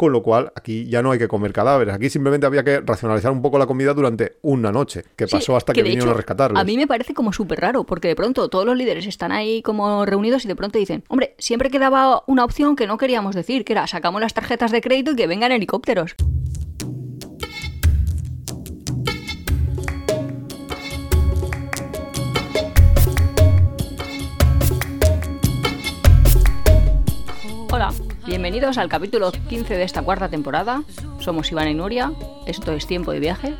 con lo cual aquí ya no hay que comer cadáveres. Aquí simplemente había que racionalizar un poco la comida durante una noche, que Sí, pasó hasta que, vinieron hecho, a rescatarlos. A mí me parece como súper raro, porque de pronto todos los líderes están ahí como reunidos y de pronto dicen, hombre, siempre quedaba una opción que no queríamos decir, que era sacamos las tarjetas de crédito y que vengan helicópteros. Bienvenidos al capítulo 15 de esta cuarta temporada. Somos Iván y Nuria, esto es Tiempo de Viajes.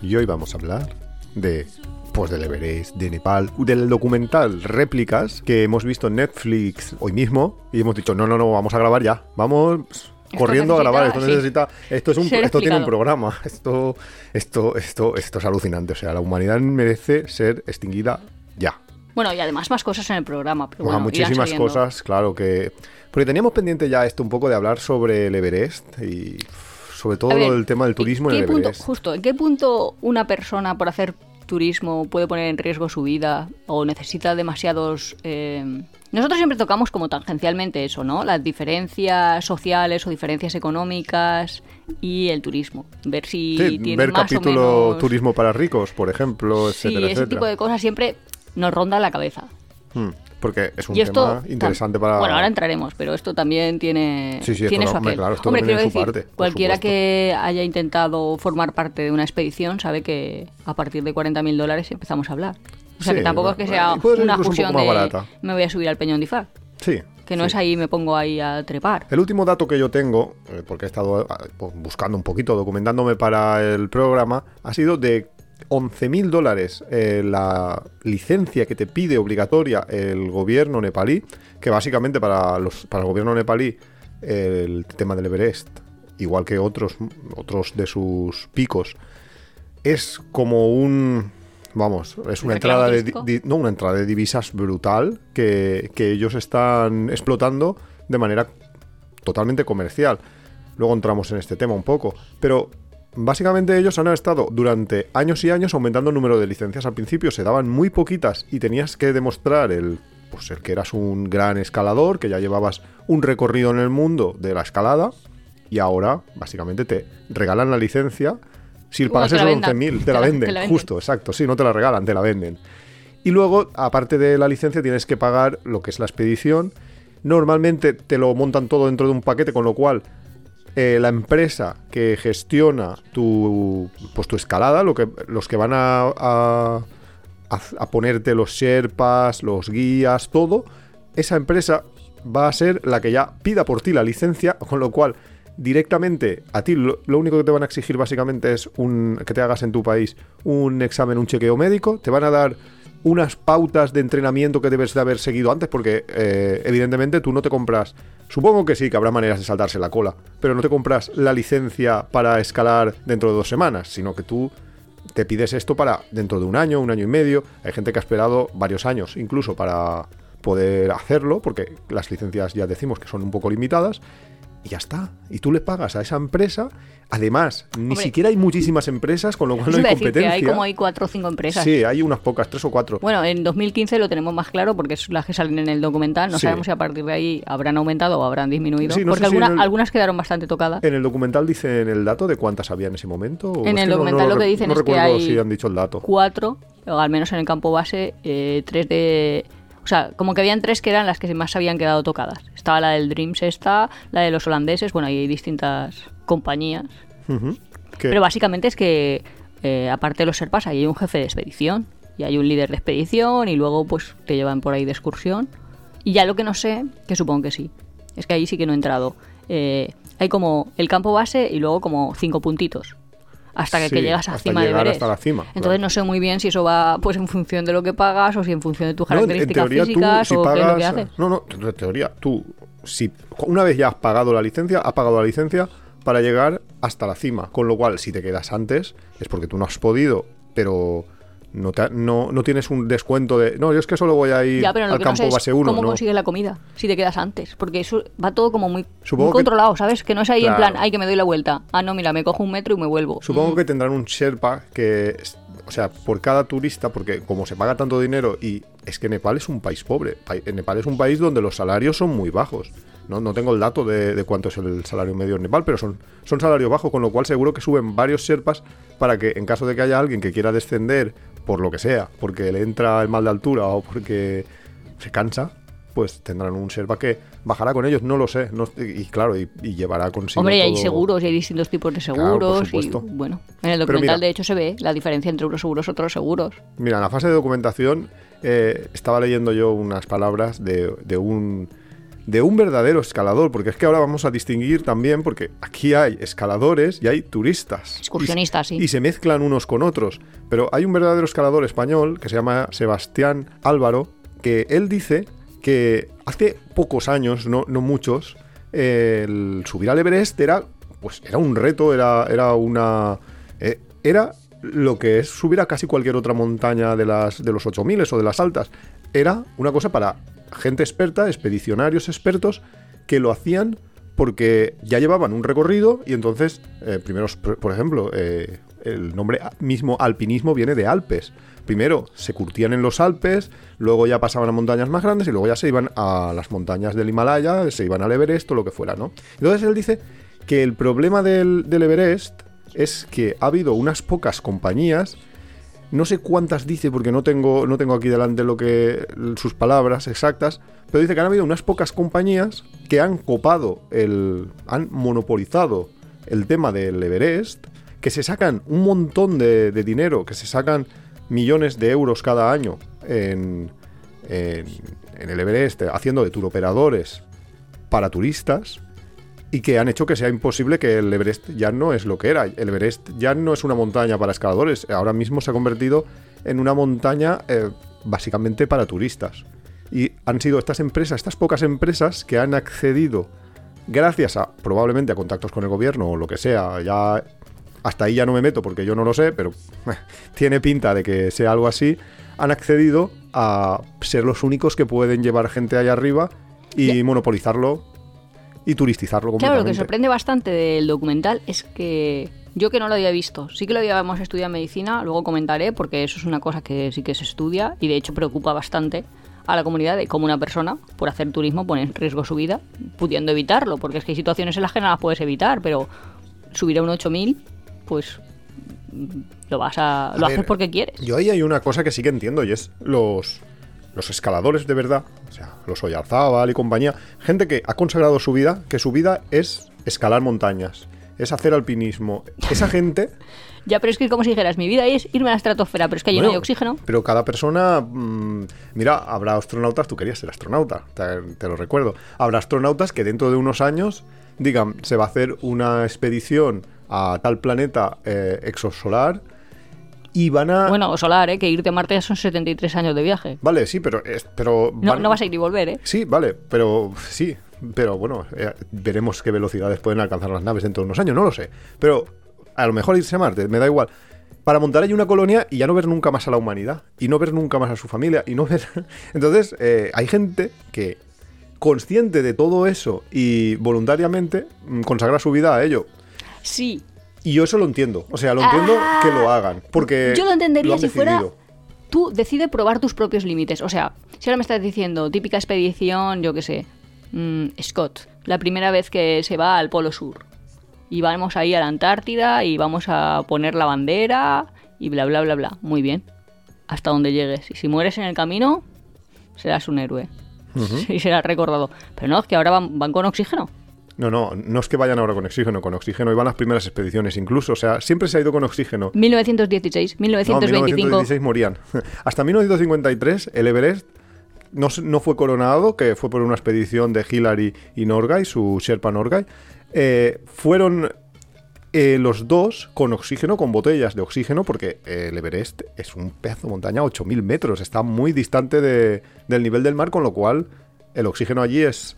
Y hoy vamos a hablar de pues del Everest, de Nepal, del documental Réplicas que hemos visto en Netflix hoy mismo y hemos dicho, no, no, no, vamos a grabar ya. Vamos corriendo a grabar, esto sí, necesita, esto es un ser esto tiene un programa, esto esto esto esto es alucinante, o sea, la humanidad merece ser extinguida ya. Bueno, y además más cosas en el programa. Pero Bueno, muchísimas cosas, claro que porque teníamos pendiente ya esto un poco de hablar sobre el Everest y sobre todo ver, del tema del ¿en turismo en el punto, Everest. Justo, ¿en qué punto una persona por hacer turismo puede poner en riesgo su vida o necesita demasiados... eh, Nosotros siempre tocamos como tangencialmente eso, ¿no? Las diferencias sociales o diferencias económicas y el turismo. Ver si Sí, tiene ver más capítulo o menos... turismo para ricos, por ejemplo, Sí, etcétera, ese etcétera. tipo de cosas siempre nos ronda la cabeza. Hmm, Porque es un esto tema interesante para... Bueno, ahora entraremos, pero esto también tiene, Sí, sí, tiene su aquel. claro, esto Hombre, quiero decir, parte, cualquiera que haya intentado formar parte de una expedición sabe que a partir de 40.000 dólares empezamos a hablar. O sea, Sí, que tampoco es que sea una un fusión de me voy a subir al Peñón de Ifá. Sí. Que no sí. es ahí me pongo ahí a trepar. El último dato que yo tengo, eh, porque he estado ah, pues, buscando un poquito, documentándome para el programa, ha sido de 11.000 dólares eh, la licencia que te pide obligatoria el gobierno nepalí, que básicamente para, los, para el gobierno nepalí el tema del Everest, igual que otros, otros de sus picos, es como un... Vamos, es una ¿Un entrada de, di- no, una entrada de divisas brutal que, que ellos están explotando de manera totalmente comercial. Luego entramos en este tema un poco. Pero básicamente ellos han estado durante años y años aumentando el número de licencias. Al principio se daban muy poquitas y tenías que demostrar el, pues el que eras un gran escalador, que ya llevabas un recorrido en el mundo de la escalada. Y ahora, básicamente, te regalan la licencia. Si Bueno, pagas esos vendan. 11.000, te, te la venden. Justo, exacto. Sí, no te la regalan, te la venden. Y luego, aparte de la licencia, tienes que pagar lo que es la expedición. Normalmente te lo montan todo dentro de un paquete, con lo cual eh, la empresa que gestiona tu, pues, tu escalada, lo que, los que van a, a, ponerte los sherpas, los guías, todo, esa empresa va a ser la que ya pida por ti la licencia, con lo cual directamente a ti lo, lo único que te van a exigir básicamente es un, que te hagas en tu país un examen, un chequeo médico, te van a dar unas pautas de entrenamiento que debes de haber seguido antes, porque eh, evidentemente tú no te compras, supongo que sí, que habrá maneras de saltarse la cola, pero no te compras la licencia para escalar dentro de dos semanas, sino que tú te pides esto para dentro de un año, un año y medio. Hay gente que ha esperado varios años incluso para poder hacerlo, porque las licencias ya decimos que son un poco limitadas. Y ya está. Y tú le pagas a esa empresa. Además, ni Hombre. siquiera hay muchísimas empresas, con lo cual no hay decir que competencia. hay como hay cuatro o cinco empresas. Sí, hay unas pocas, tres o cuatro. Bueno, en 2015 lo tenemos más claro porque es las que salen en el documental. No Sí. sabemos si a partir de ahí habrán aumentado o habrán disminuido. Sí, no porque si alguna- el- algunas quedaron bastante tocadas. En el documental dicen el dato de cuántas había en ese momento. En el no- documental no lo que dicen es que hay si han dicho el dato. Cuatro, o al menos en el campo base, eh, tres de... O sea, como que habían tres que eran las que más habían quedado tocadas. Estaba la del Dreams esta, la de los holandeses, bueno, ahí hay distintas compañías. Pero básicamente es que, eh, aparte de los serpas, hay un jefe de expedición y hay un líder de expedición y luego pues te llevan por ahí de excursión. Y ya lo que no sé, que supongo que sí, es que ahí sí que no he entrado. Eh, hay como el campo base y luego como cinco puntitos. Hasta que, Sí, que llegas a hasta cima de Everest. hasta la cima, Entonces claro. no sé muy bien si eso va pues en función de lo que pagas o si en función de tus No, en- en características teoría físicas tú, si o qué es lo que pagas- haces. No, no, en teoría, tú, si una vez ya has pagado la licencia, has pagado la licencia para llegar hasta la cima. Con lo cual, si te quedas antes, es porque tú no has podido, pero no, te no, no tienes un descuento de. No, yo es que solo voy a ir Ya, pero lo al que no campo sé base 1. cómo consigues la comida si te quedas antes. Porque eso va todo como muy, Supongo muy que- controlado, ¿sabes? Que no es ahí Claro. en plan, ay, que me doy la vuelta. Ah, no, mira, me cojo un metro y me vuelvo. Supongo Mm. que tendrán un Sherpa que, o sea, por cada turista, porque como se paga tanto dinero y es que Nepal es un país pobre, pa- Nepal es un país donde los salarios son muy bajos. no, no tengo el dato de, de cuánto es el salario medio en Nepal, pero son, son salarios bajos, con lo cual seguro que suben varios Sherpas para que en caso de que haya alguien que quiera descender por lo que sea, porque le entra el mal de altura o porque se cansa, pues tendrán un Sherpa que bajará con ellos, no lo sé. no- y claro, y, y llevará consigo. Hombre, y hay todo- seguros y hay distintos tipos de Claro, seguros. por y bueno, en el documental mira- de hecho se ve la diferencia entre unos seguros y otros seguros. Mira, en la fase de documentación eh, estaba leyendo yo unas palabras de, de un de un verdadero escalador, porque es que ahora vamos a distinguir también, porque aquí hay escaladores y hay turistas. Excursionistas, y, sí. Y se mezclan unos con otros. Pero hay un verdadero escalador español que se llama Sebastián Álvaro, que él dice que hace pocos años, no, no muchos, eh, el subir al Everest era, pues, era un reto, era, era una... eh, era lo que es subir a casi cualquier otra montaña de, las, de los 8000 o de las altas. Era una cosa para gente experta, expedicionarios expertos, que lo hacían porque ya llevaban un recorrido y entonces, eh, primero, por ejemplo, eh, el nombre mismo alpinismo viene de Alpes. Primero se curtían en los Alpes, luego ya pasaban a montañas más grandes y luego ya se iban a las montañas del Himalaya, se iban al Everest o lo que fuera, ¿no? Entonces él dice que el problema del Everest es que ha habido unas pocas compañías no sé cuántas dice porque no tengo, no tengo aquí delante lo que sus palabras exactas, pero dice que han habido unas pocas compañías que han copado el han monopolizado el tema del Everest, que se sacan un montón de, de dinero, que se sacan millones de euros cada año en, en, en el Everest haciendo de turoperadores para turistas y que han hecho que sea imposible que el Everest ya no es lo que era. El Everest ya no es una montaña para escaladores, ahora mismo se ha convertido en una montaña eh, básicamente para turistas. Y han sido estas empresas, estas pocas empresas que han accedido, gracias a probablemente a contactos con el gobierno o lo que sea, ya hasta ahí ya no me meto porque yo no lo sé, pero eh, tiene pinta de que sea algo así, han accedido a ser los únicos que pueden llevar gente allá arriba y monopolizarlo y turistizarlo Claro, completamente. lo que sorprende bastante del documental es que yo que no lo había visto, sí que lo habíamos estudiado en medicina, luego comentaré porque eso es una cosa que sí que se estudia y de hecho preocupa bastante a la comunidad de cómo una persona por hacer turismo pone en riesgo su vida pudiendo evitarlo, porque es que hay situaciones en las que no las puedes evitar, pero subir a un 8000 pues mm, lo vas a, A lo ver, haces porque quieres. Yo ahí hay una cosa que sí que entiendo y es los, los escaladores de verdad, o sea, los Oyarzábal y compañía, gente que ha consagrado su vida, que su vida es escalar montañas, es hacer alpinismo. Esa gente... Ya, pero es que como si dijeras, mi vida es irme a la estratosfera, pero es que allí no bueno, hay oxígeno. Pero cada persona... mm, mira, habrá astronautas, tú querías ser astronauta, te, te lo recuerdo. Habrá astronautas que dentro de unos años digan, se va a hacer una expedición a tal planeta eh, exosolar y van a... Bueno, solar, ¿eh? que irte a Marte ya son 73 años de viaje. Vale, sí, pero... es- pero No, van- no vas a ir y volver, ¿eh? Sí, vale, pero sí, pero bueno, eh, veremos qué velocidades pueden alcanzar las naves dentro de unos años, no lo sé. Pero a lo mejor irse a Marte, me da igual. Para montar ahí una colonia y ya no ver nunca más a la humanidad, y no ver nunca más a su familia, y no ver... Entonces, eh, hay gente que, consciente de todo eso y voluntariamente, mm, consagra su vida a ello. Sí. Y yo eso lo entiendo. O sea, lo entiendo Ah, que lo hagan. Porque Yo lo entendería si fuera. Tú decide probar tus propios límites. O sea, si ahora me estás diciendo típica expedición, yo qué sé, mm, Scott, la primera vez que se va al Polo Sur. Y vamos ahí a la Antártida y vamos a poner la bandera y bla, bla, bla, bla. Muy bien. Hasta donde llegues. Y si mueres en el camino, serás un héroe. Y serás recordado. Pero no, es que ahora van, van con oxígeno. No, no, no es que vayan ahora con oxígeno, con oxígeno iban las primeras expediciones incluso, o sea, siempre se ha ido con oxígeno. 1916, No, en 1925. 1916 morían. Hasta 1953 el Everest no, no fue coronado, que fue por una expedición de Hillary y Norgay, su Sherpa Norgay. Eh, fueron eh, los dos con oxígeno, con botellas de oxígeno, porque eh, el Everest es un pedazo de montaña a 8.000 metros, está muy distante de- del nivel del mar, con lo cual el oxígeno allí es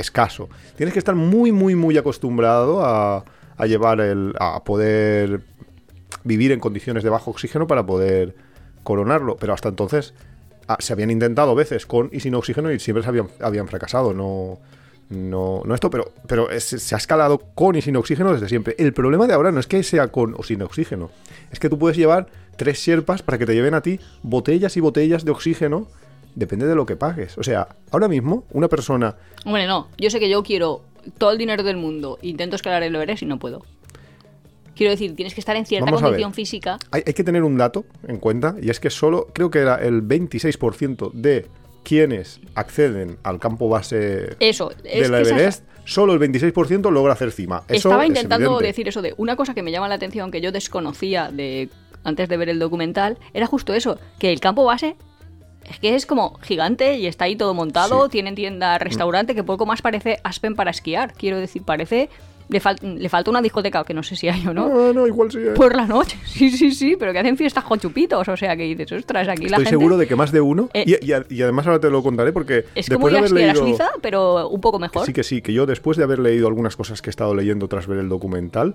escaso. Tienes que estar muy, muy, muy acostumbrado a, llevar el. a poder vivir en condiciones de bajo oxígeno para poder coronarlo. Pero hasta entonces ah, se habían intentado veces con y sin oxígeno y siempre se habían, habían fracasado. No. No, no esto, pero, pero se ha escalado con y sin oxígeno desde siempre. El problema de ahora no es que sea con o sin oxígeno, es que tú puedes llevar tres sierpas para que te lleven a ti botellas y botellas de oxígeno depende de lo que pagues. O sea, ahora mismo, una persona. Hombre, no. Yo sé que yo quiero todo el dinero del mundo. Intento escalar el Everest y no puedo. Quiero decir, tienes que estar en cierta Vamos condición física. Hay, hay que tener un dato en cuenta, y es que solo, creo que era el 26% de quienes acceden al campo base Eso, es que esa- Everest, solo el 26% logra hacer cima. Eso Estaba es intentando decir eso de una cosa que me llama la atención que yo desconocía de antes de ver el documental era justo eso, que el campo base es que es como gigante y está ahí todo montado, Sí. tienen tienda, restaurante, que poco más parece Aspen para esquiar, quiero decir, parece le, fal- le falta una discoteca que no sé si hay o no. No, no, igual sí. eh. Por la noche, sí, sí, sí, pero que hacen fiestas con chupitos, o sea que dices, ostras, aquí la Estoy seguro de que más de uno, Eh, y, y a- y además ahora te lo contaré porque Es como después ir de haber esquiar a leído... Suiza, pero un poco Que mejor. sí, que sí, que yo después de haber leído algunas cosas que he estado leyendo tras ver el documental,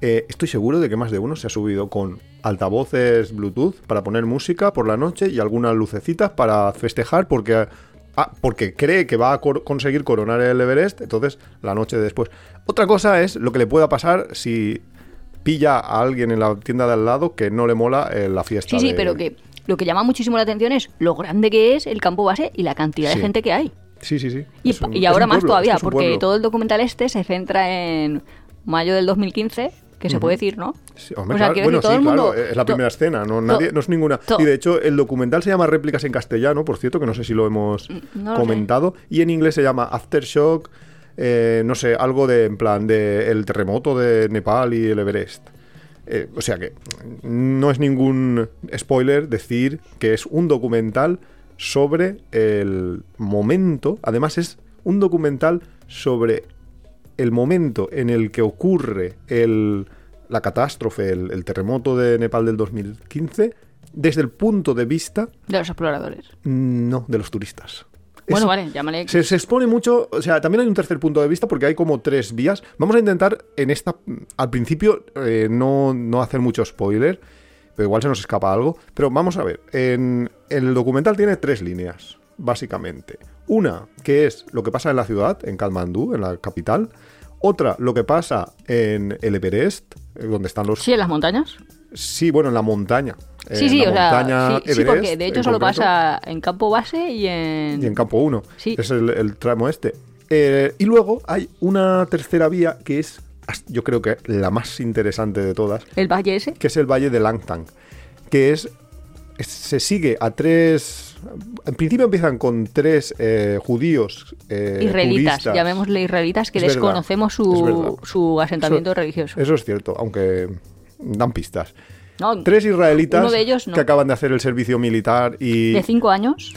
eh, estoy seguro de que más de uno se ha subido con altavoces Bluetooth para poner música por la noche y algunas lucecitas para festejar porque, ah, porque cree que va a conseguir coronar el Everest, entonces la noche de después. Otra cosa es lo que le pueda pasar si pilla a alguien en la tienda de al lado que no le mola eh, la fiesta. Sí, sí, de- pero que lo que llama muchísimo la atención es lo grande que es el campo base y la cantidad Sí. de gente que hay. Sí, sí, sí. Y, un- ahora más pueblo, todavía, porque pueblo. todo el documental este se centra en mayo del 2015, que se puede decir, ¿no? Sí, hombre, O sea, claro, bueno, sí, mundo- claro, es la primera escena, no, to- nadie, no es ninguna. Y de hecho, el documental se llama Réplicas en castellano, por cierto, que no sé si lo hemos Mm, no lo comentado. Y en inglés se llama Aftershock, eh, no sé, algo de, en plan, de el terremoto de Nepal y el Everest. Eh, o sea que no es ningún spoiler decir que es un documental sobre el momento, además es un documental sobre el momento en el que ocurre el, la catástrofe, el, el terremoto de Nepal del 2015, desde el punto de vista, De los exploradores. mm, no, de los turistas. Bueno, Es- vale, llámale. se, se expone mucho, o sea, también hay un tercer punto de vista porque hay como tres vías. Vamos a intentar en esta, al principio, eh, no, no hacer mucho spoiler, pero igual se nos escapa algo. Pero vamos a ver, en, el documental tiene tres líneas, básicamente. Una, que es lo que pasa en la ciudad, en Kathmandú, en la capital. Otra, lo que pasa en el Everest, eh, donde están los... Sí, en las montañas. Sí, bueno, en la montaña. Sí, en sí, la o sea, montaña sí, sí, Everest, porque de hecho solo concreto pasa en campo base y en... y en campo 1. Sí. Es el, el tramo este. Eh, y luego hay una tercera vía que es, yo creo que la más interesante de todas, el valle ese. que es el Valle de Langtang, que es- se sigue a tres... En principio empiezan con tres eh, judíos eh, Israelitas, llamémosle israelitas, que Es desconocemos su, su asentamiento Eso- religioso. Eso es cierto, aunque dan pistas. No, Tres israelitas Uno de ellos no. que acaban de hacer el servicio militar y, De cinco años.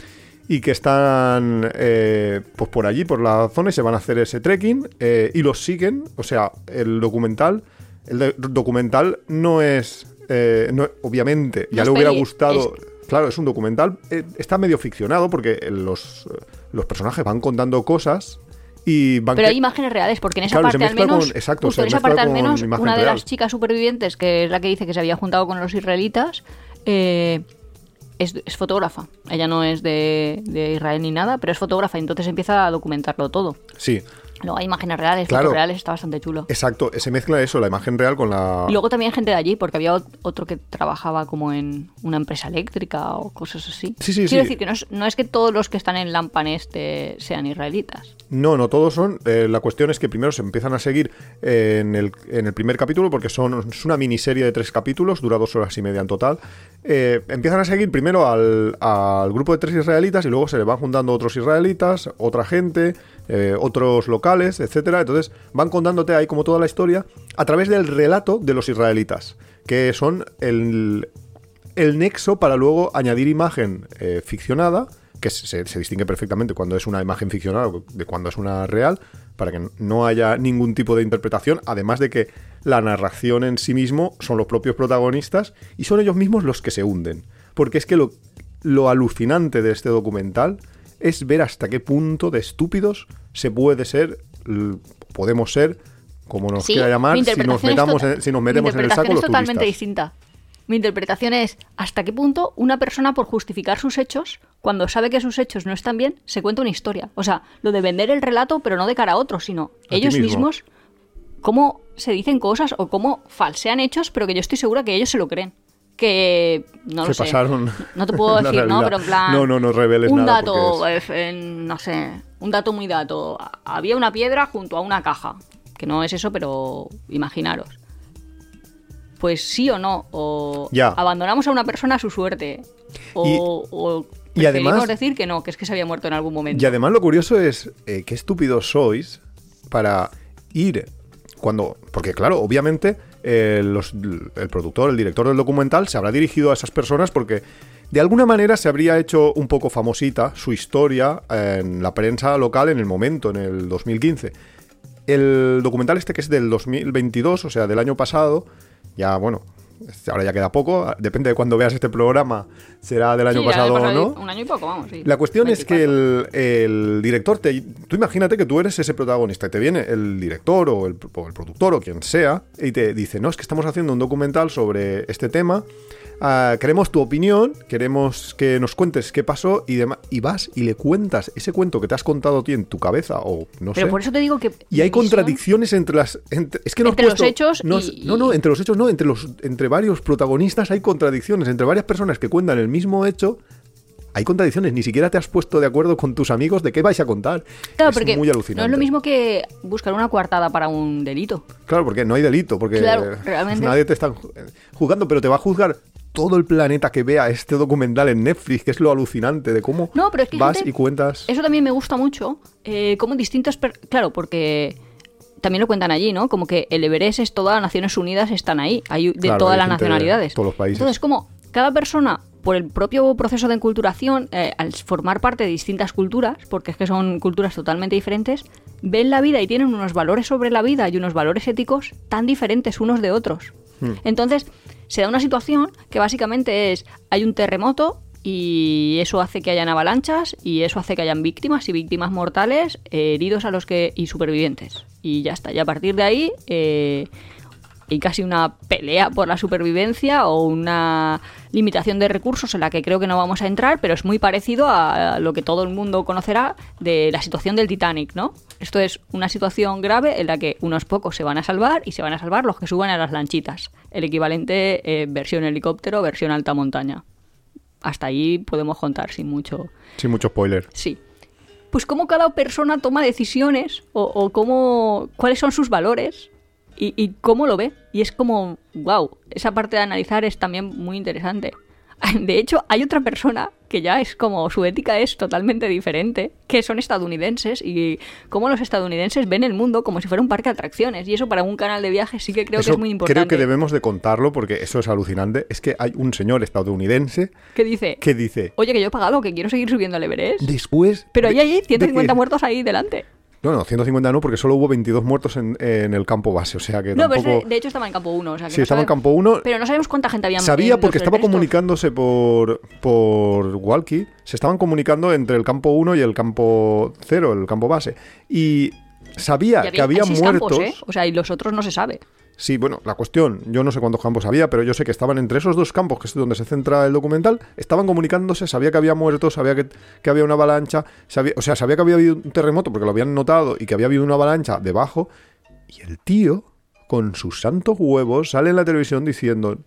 y que están eh, pues por allí, por la zona, y se van a hacer ese trekking eh, y los siguen. O sea, el documental, el documental no es, eh, no- obviamente, ya le hubiera gustado. Claro, es un documental, eh, está medio ficcionado porque los, los personajes van contando cosas y van Pero que- hay imágenes reales, porque en esa Claro, se parte al menos, con- exacto, justo en esa parte al menos, una de real. las chicas supervivientes, que es la que dice que se había juntado con los israelitas, eh, es, es fotógrafa. Ella no es de, de Israel ni nada, pero es fotógrafa, y entonces empieza a documentarlo todo. Sí, Luego hay imágenes reales, Claro. fotos reales, está bastante chulo. exacto, se mezcla eso, la imagen real con la... Y luego también hay gente de allí, porque había ot- otro que trabajaba como en una empresa eléctrica o cosas así. Sí, sí, Quiero sí. decir que no es, no es que todos los que están en Lampan este sean israelitas. No, no todos son. eh, la cuestión es que primero se empiezan a seguir en, el, en el primer capítulo, porque son, es una miniserie de tres capítulos, dura dos horas y media en total. Eh, empiezan a seguir primero al, al grupo de tres israelitas y luego se le van juntando otros israelitas, otra gente, eh, otros locales, etcétera. Entonces van contándote ahí como toda la historia a través del relato de los israelitas, que son el, el nexo para luego añadir imagen ficcionada, que se, se distingue perfectamente cuando es una imagen ficcionada de cuando es una real, para que no haya ningún tipo de interpretación, además de que la narración en sí mismo son los propios protagonistas y son ellos mismos los que se hunden. Porque es que lo, lo alucinante de este documental es ver hasta qué punto de estúpidos se puede ser, podemos ser, como nos Sí, quiera llamar, si nos metamos, en, si nos mi metemos en el saco los es totalmente turistas. distinta. Mi interpretación es hasta qué punto una persona por justificar sus hechos, cuando sabe que sus hechos no están bien, se cuenta una historia. O sea, lo de vender el relato, pero no de cara a otros, sino ellos mismo. mismos, cómo se dicen cosas o cómo falsean hechos, pero que yo estoy segura que ellos se lo creen. que no lo Se sé. pasaron No te puedo decir, ¿no? Pero en plan. No, no, no reveles Un nada dato, eh, no sé. Un dato muy dato. Había una piedra junto a una caja. Que no es eso, pero imaginaros. Pues sí o no. O Ya. abandonamos a una persona a su suerte. O, Y- o y además- decir que no, que es que se había muerto en algún momento. Y además lo curioso es eh, qué estúpidos sois para ir cuando... Porque claro, obviamente eh, los- el productor, el director del documental se habrá dirigido a esas personas porque de alguna manera se habría hecho un poco famosita su historia en la prensa local en el momento, en el 2015. El documental este que es del 2022, o sea, del año pasado, ya bueno, ahora ya queda poco, depende de cuando veas este programa, será del año Sí, pasado o no. Un año y poco, vamos. sí. La cuestión es que 24. el, el director, te, tú imagínate que tú eres ese protagonista y te viene el director o el, o el productor o quien sea y te dice, no, es que estamos haciendo un documental sobre este tema, ah, queremos tu opinión, queremos que nos cuentes qué pasó y demás, y vas y le cuentas ese cuento que te has contado a ti en tu cabeza o no Pero sé. por eso te digo que. Y hay contradicciones entre las. entre- es que no has Entre los hechos no, y- no, no, entre los hechos no, entre los entre varios protagonistas hay contradicciones. Entre varias personas que cuentan el mismo hecho, hay contradicciones. Ni siquiera te has puesto de acuerdo con tus amigos de qué vais a contar. Claro, es porque muy no alucinante. es lo mismo que buscar una coartada para un delito. Claro, porque no hay delito, porque Claro, realmente. nadie te está ju- juzgando, pero te va a juzgar todo el planeta que vea este documental en Netflix, que es lo alucinante de cómo No, pero es que vas gente- y cuentas. Eso también me gusta mucho. eh, como distintos. per- Claro, porque también lo cuentan allí, ¿no? Como que el Everest es todas las Naciones Unidas están ahí, hay de Claro, todas hay las de nacionalidades. todos los países. Entonces, como cada persona, por el propio proceso de enculturación, eh, al formar parte de distintas culturas, porque es que son culturas totalmente diferentes, ven la vida y tienen unos valores sobre la vida y unos valores éticos tan diferentes unos de otros. Hmm. Entonces, se da una situación que básicamente es, hay un terremoto y eso hace que hayan avalanchas y eso hace que hayan víctimas y víctimas mortales, eh, heridos a los que y supervivientes. Y ya está. Y a partir de ahí eh, hay casi una pelea por la supervivencia o una limitación de recursos en la que creo que no vamos a entrar, pero es muy parecido a lo que todo el mundo conocerá de la situación del Titanic, ¿no? Esto es una situación grave en la que unos pocos se van a salvar y se van a salvar los que suban a las lanchitas. El equivalente eh, versión helicóptero, versión alta montaña. Hasta ahí podemos contar sin mucho. Sin mucho spoiler. Sí. Pues cómo cada persona toma decisiones o, o cómo, cuáles son sus valores y, y cómo lo ve. Y es como, wow, esa parte de analizar es también muy interesante. De hecho, hay otra persona que ya es como su ética es totalmente diferente, que son estadounidenses y cómo los estadounidenses ven el mundo como si fuera un parque de atracciones. Y eso para un canal de viajes sí que creo Eso que es muy importante. Creo que debemos de contarlo porque eso es alucinante. Es que hay un señor estadounidense Que dice, que dice, oye, que yo he pagado, que quiero seguir subiendo al Everest. después... Pero de- ahí hay de 150 que- muertos ahí delante. No, no, 150 no, porque solo hubo 22 muertos en, en el campo base, o sea que No, pero es de, de hecho estaba en campo 1. O sea, que Sí, no estaba en campo 1. Pero no sabemos cuánta gente había Sabía porque estaba comunicándose por, por Walkie. Se estaban comunicando entre el campo 1 y el campo 0, el campo base. Y sabía que había muertos. campos, ¿eh? O sea, y los otros no se sabe. Sí, bueno, la cuestión, yo no sé cuántos campos había, pero yo sé que estaban entre esos dos campos, que es donde se centra el documental, estaban comunicándose, sabía que había muertos, sabía que, que había una avalancha, sabía, o sea, sabía que había habido un terremoto porque lo habían notado y que había habido una avalancha debajo, y el tío, con sus santos huevos, sale en la televisión diciendo,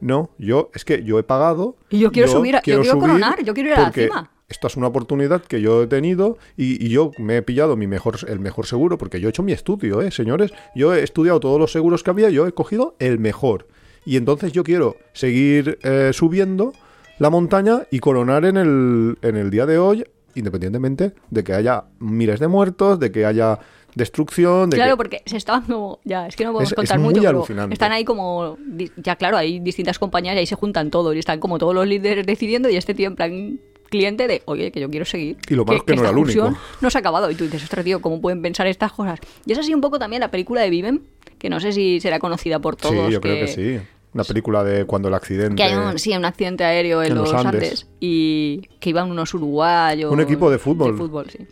no, yo, es que yo he pagado. Y yo quiero subir a- yo quiero coronar, yo quiero ir a la cima". Esta es una oportunidad que yo he tenido y, y yo me he pillado mi mejor, el mejor seguro, porque yo he hecho mi estudio, ¿eh, señores? Yo he estudiado todos los seguros que había, yo he cogido el mejor. Y entonces yo quiero seguir eh, subiendo la montaña y coronar en el, en el día de hoy, independientemente de que haya miles de muertos, de que haya destrucción, de Claro, que... porque se estaban como. Ya, es que no podemos Es- es contar muy mucho. alucinante. están ahí como. Ya, claro, hay distintas compañías y ahí se juntan todos. Y están como todos los líderes decidiendo. Y este tío, en plan, cliente de, oye, que yo quiero seguir. Y lo malo es que no esta era el único. No se ha acabado. Y tú dices, ostras, tío, ¿cómo pueden pensar estas cosas? Y es así un poco también la película de Viven, que no sé si será conocida por todos. sí, yo creo que sí. Una película de cuando el accidente... Que hay un, sí, un accidente aéreo en, En los, los Andes. Andes. y que iban unos uruguayos. Un equipo de fútbol. De fútbol, sí.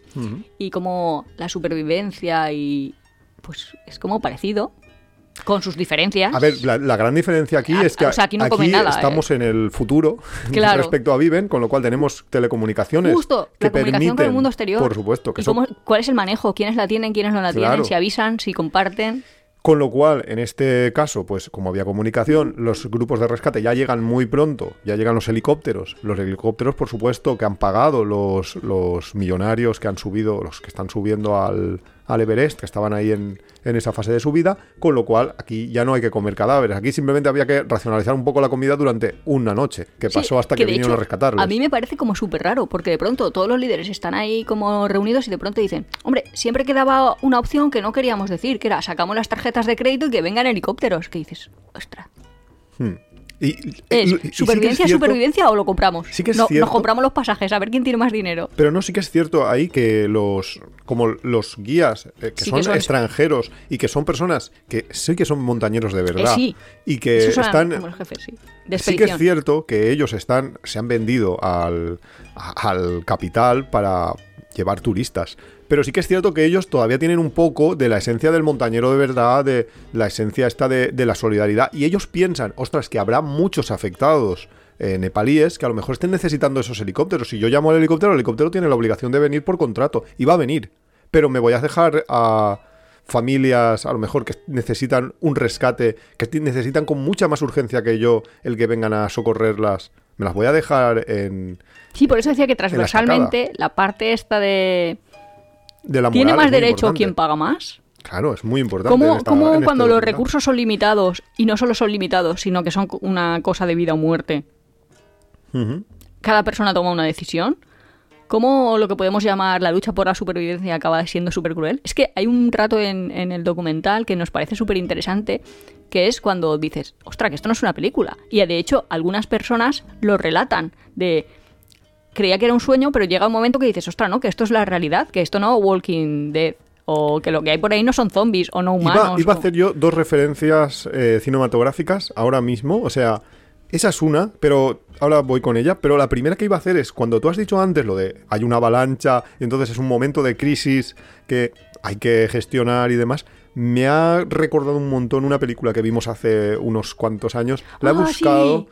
Y como la supervivencia y pues es como parecido con sus diferencias. A ver, la, la gran diferencia aquí Ah, es que o sea, aquí no comen nada, estamos en el futuro Claro. respecto a Viven, con lo cual tenemos telecomunicaciones Justo, que la comunicación con el mundo exterior. Por supuesto, que ¿Y cómo- ¿Cuál es el manejo? ¿Quiénes la tienen? ¿Quiénes no la Claro. tienen? Si avisan, si comparten. Con lo cual, en este caso, pues como había comunicación, los grupos de rescate ya llegan muy pronto, ya llegan los helicópteros. Los helicópteros, por supuesto, que han pagado los, los millonarios que han subido, los que están subiendo al, al Everest, que estaban ahí en, en, esa fase de subida, con lo cual aquí ya no hay que comer cadáveres. Aquí simplemente había que racionalizar un poco la comida durante una noche, que Sí, pasó hasta que, vinieron hecho, a rescatarlos. A mí me parece como súper raro, porque de pronto todos los líderes están ahí como reunidos y de pronto dicen, hombre, siempre quedaba una opción que no queríamos decir, que era sacamos las tarjetas de crédito y que vengan helicópteros. Que dices, ostras, Hmm. Y, y- ¿es y sí que es supervivencia, supervivencia o lo compramos? Sí que es No- cierto. Nos compramos los pasajes, a ver quién tiene más dinero. Pero no, sí que es cierto ahí que los como los guías eh, que Sí son que son- extranjeros y que son personas que sí que son montañeros de verdad Eh, sí. y que están como los jefes, sí. De sí que es cierto que ellos están se han vendido al, al capital para llevar turistas. Pero sí que es cierto que ellos todavía tienen un poco de la esencia del montañero de verdad, de la esencia esta de, de la solidaridad. Y ellos piensan, ostras, que habrá muchos afectados eh, nepalíes que a lo mejor estén necesitando esos helicópteros. Si yo llamo al helicóptero, el helicóptero tiene la obligación de venir por contrato. Y va a venir. Pero me voy a dejar a familias, a lo mejor, que necesitan un rescate, que necesitan con mucha más urgencia que yo el que vengan a socorrerlas. Me las voy a dejar en... Sí, por eso decía que transversalmente la parte esta de... De la ¿Tiene más derecho quien paga más? Claro, es muy importante. ¿Cómo, esta- cómo en este cuando los recursos son limitados y no solo son limitados, sino que son una cosa de vida o muerte, cada persona toma una decisión? ¿Cómo lo que podemos llamar la lucha por la supervivencia acaba siendo súper cruel? Es que hay un rato en, en el documental que nos parece súper interesante, que es cuando dices, ostra, que esto no es una película. Y de hecho, algunas personas lo relatan de... Creía que era un sueño, pero llega un momento que dices, ostra, no, que esto es la realidad, que esto no Walking Dead, o que lo que hay por ahí no son zombies o no humanos. Iba, iba a hacer yo dos referencias eh, cinematográficas ahora mismo. O sea, esa es una, pero ahora voy con ella. Pero la primera que iba a hacer es cuando tú has dicho antes lo de hay una avalancha y entonces es un momento de crisis que hay que gestionar y demás. Me ha recordado un montón una película que vimos hace unos cuantos años. La he Ah, buscado. sí.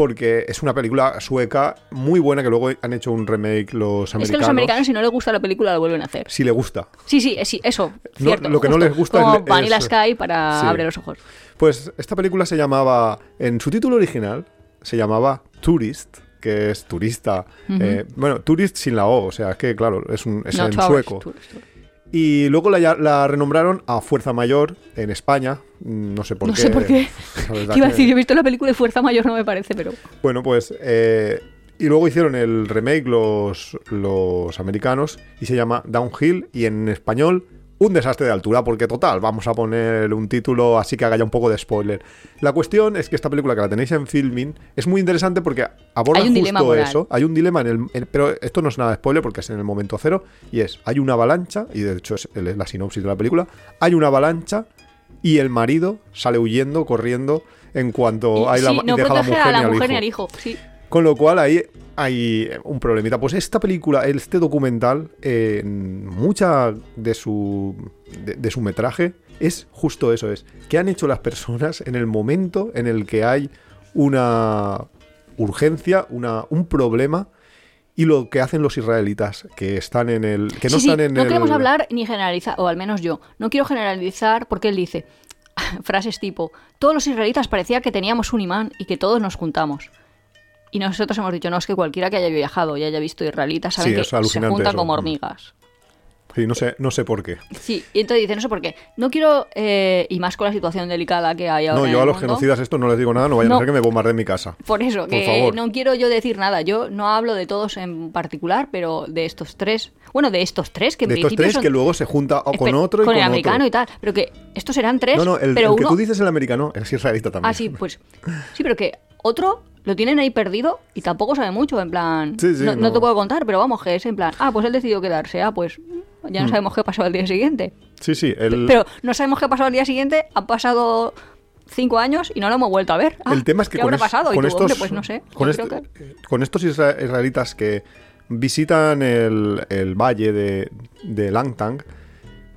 Porque es una película sueca muy buena que luego han hecho un remake los Es americanos. que los americanos, si no les gusta la película, lo vuelven a hacer. Si le gusta. Sí, sí, eh, sí, eso, No, cierto. lo que no les gusta Como es- Vanilla es- Sky para sí. abrir los ojos. Pues esta película se llamaba, en su título original, se llamaba Tourist, que es turista. eh, bueno, Tourist sin la O, o sea, es que claro, es, un, es No, en sueco. Tourist, Tourist. Y luego la, renombraron a Fuerza Mayor en España. mm, No sé por No qué. sé por qué. La verdad ¿Qué iba a decir? Yo he visto la película de Fuerza Mayor, no me parece, pero... Bueno, pues. eh, y luego hicieron el remake los, los americanos y se llama Downhill y en español un desastre de altura porque total, vamos a poner un título así que haga ya un poco de spoiler. La cuestión es que esta película que la tenéis en filming es muy interesante porque aborda justo eso. Hay un dilema en el... en- pero esto no es nada de spoiler porque es en el momento cero y es, hay una avalancha y de hecho es la sinopsis de la película, hay una avalancha y el marido sale huyendo, corriendo en cuanto Y- hay la, sí, y no deja la mujer, a la al mujer hijo. al hijo. Sí. Con lo cual ahí hay un problemita. Pues esta película, este documental, eh, mucha de su, de, de su metraje es justo eso, es que han hecho las personas en el momento en el que hay una urgencia, una, un problema y lo que hacen los israelitas que están en el que no sí, sí, están en no el queremos hablar ni generalizar, o al menos yo, no quiero generalizar porque él dice frases tipo, todos los israelitas parecía que teníamos un imán y que todos nos juntamos. Y nosotros hemos dicho, no, es que cualquiera que haya viajado y haya visto israelitas sabe Sí, que se juntan eso. como Mm. hormigas. Sí, no sé, no sé por qué. Sí, y entonces dice, no sé por qué. No quiero, eh, y más con la situación delicada que hay ahora. No, en yo el a los mundo, genocidas esto no les digo nada, no vayan No. a ser que me bombardeen mi casa. Por eso, Por que favor. no quiero yo decir nada. Yo no hablo de todos en particular, pero de estos tres. Bueno, de estos tres, que en De estos tres son- que luego se junta o con Espe- otro y con, el americano y tal. Pero que estos eran tres, No, no, el, pero el que tú dices el americano es israelita también. Ah, sí, pues... Sí, pero que otro lo tienen ahí perdido y tampoco sabe mucho, en plan... Sí, sí, no, te puedo contar, pero vamos, que es en plan... Ah, pues él decidió quedarse. Ah, pues ya no Hmm. sabemos qué pasó al día siguiente. Sí, sí, Pero no sabemos qué pasó al día siguiente. Han pasado cinco años y no lo hemos vuelto a ver. Ah, el tema es que ¿qué con, es- pasado? Con tú, estos, hombre, pues no sé. con, este- que- con estos isra- israelitas que visitan el, el valle de, de Langtang,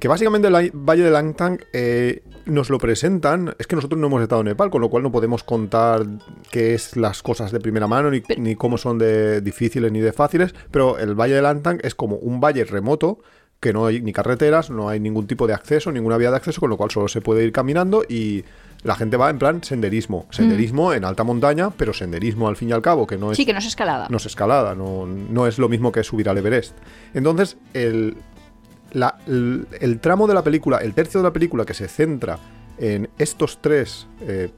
que básicamente el valle de Langtang eh, nos lo presentan, es que nosotros no hemos estado en Nepal, con lo cual no podemos contar qué es las cosas de primera mano, ni, ni cómo son de difíciles ni de fáciles, pero el valle de Langtang es como un valle remoto que no hay ni carreteras, no hay ningún tipo de acceso, ninguna vía de acceso, con lo cual solo se puede ir caminando y la gente va en plan senderismo. Senderismo en alta montaña, pero senderismo al fin y al cabo, que no es... Sí, que no es escalada. No es escalada, no, no es lo mismo que subir al Everest. Entonces, el, la- el, el tramo de la película, el tercio de la película que se centra en estos tres, eh,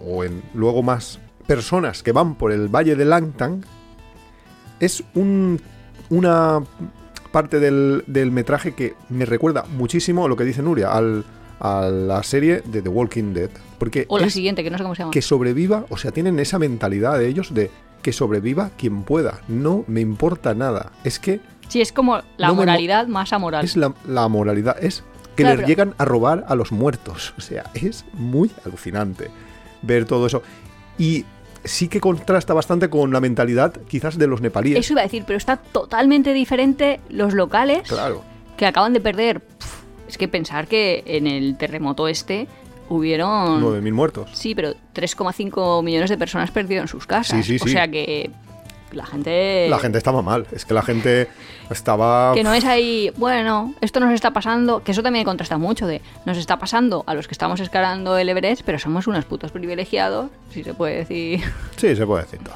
o en luego más personas que van por el valle de Langtang, es un, una parte del, del metraje que me recuerda muchísimo a lo que dice Nuria, al, a la serie de The Walking Dead. Porque O la siguiente, que no sé cómo se llama. que sobreviva, o sea, tienen esa mentalidad de ellos de que sobreviva quien pueda, no me importa nada. Es que Sí, es como la No me mo- moralidad más amoral. es la, la moralidad, es que Claro, les llegan a robar a los muertos. O sea, es muy alucinante ver todo eso. Y sí que contrasta bastante con la mentalidad quizás de los nepalíes. Eso iba a decir, pero está totalmente diferente los locales Claro. que acaban de perder. Es que pensar que en el terremoto este hubieron... 9.000 muertos. Sí, pero 3,5 millones de personas perdieron sus casas. Sí, sí, O sí. sea que la gente... La gente estaba mal. Es que la gente estaba... Que no es ahí, bueno, esto nos está pasando, que eso también contrasta mucho de, nos está pasando a los que estamos escalando el Everest, pero somos unos putos privilegiados, si se puede decir, Sí, se puede decir todo.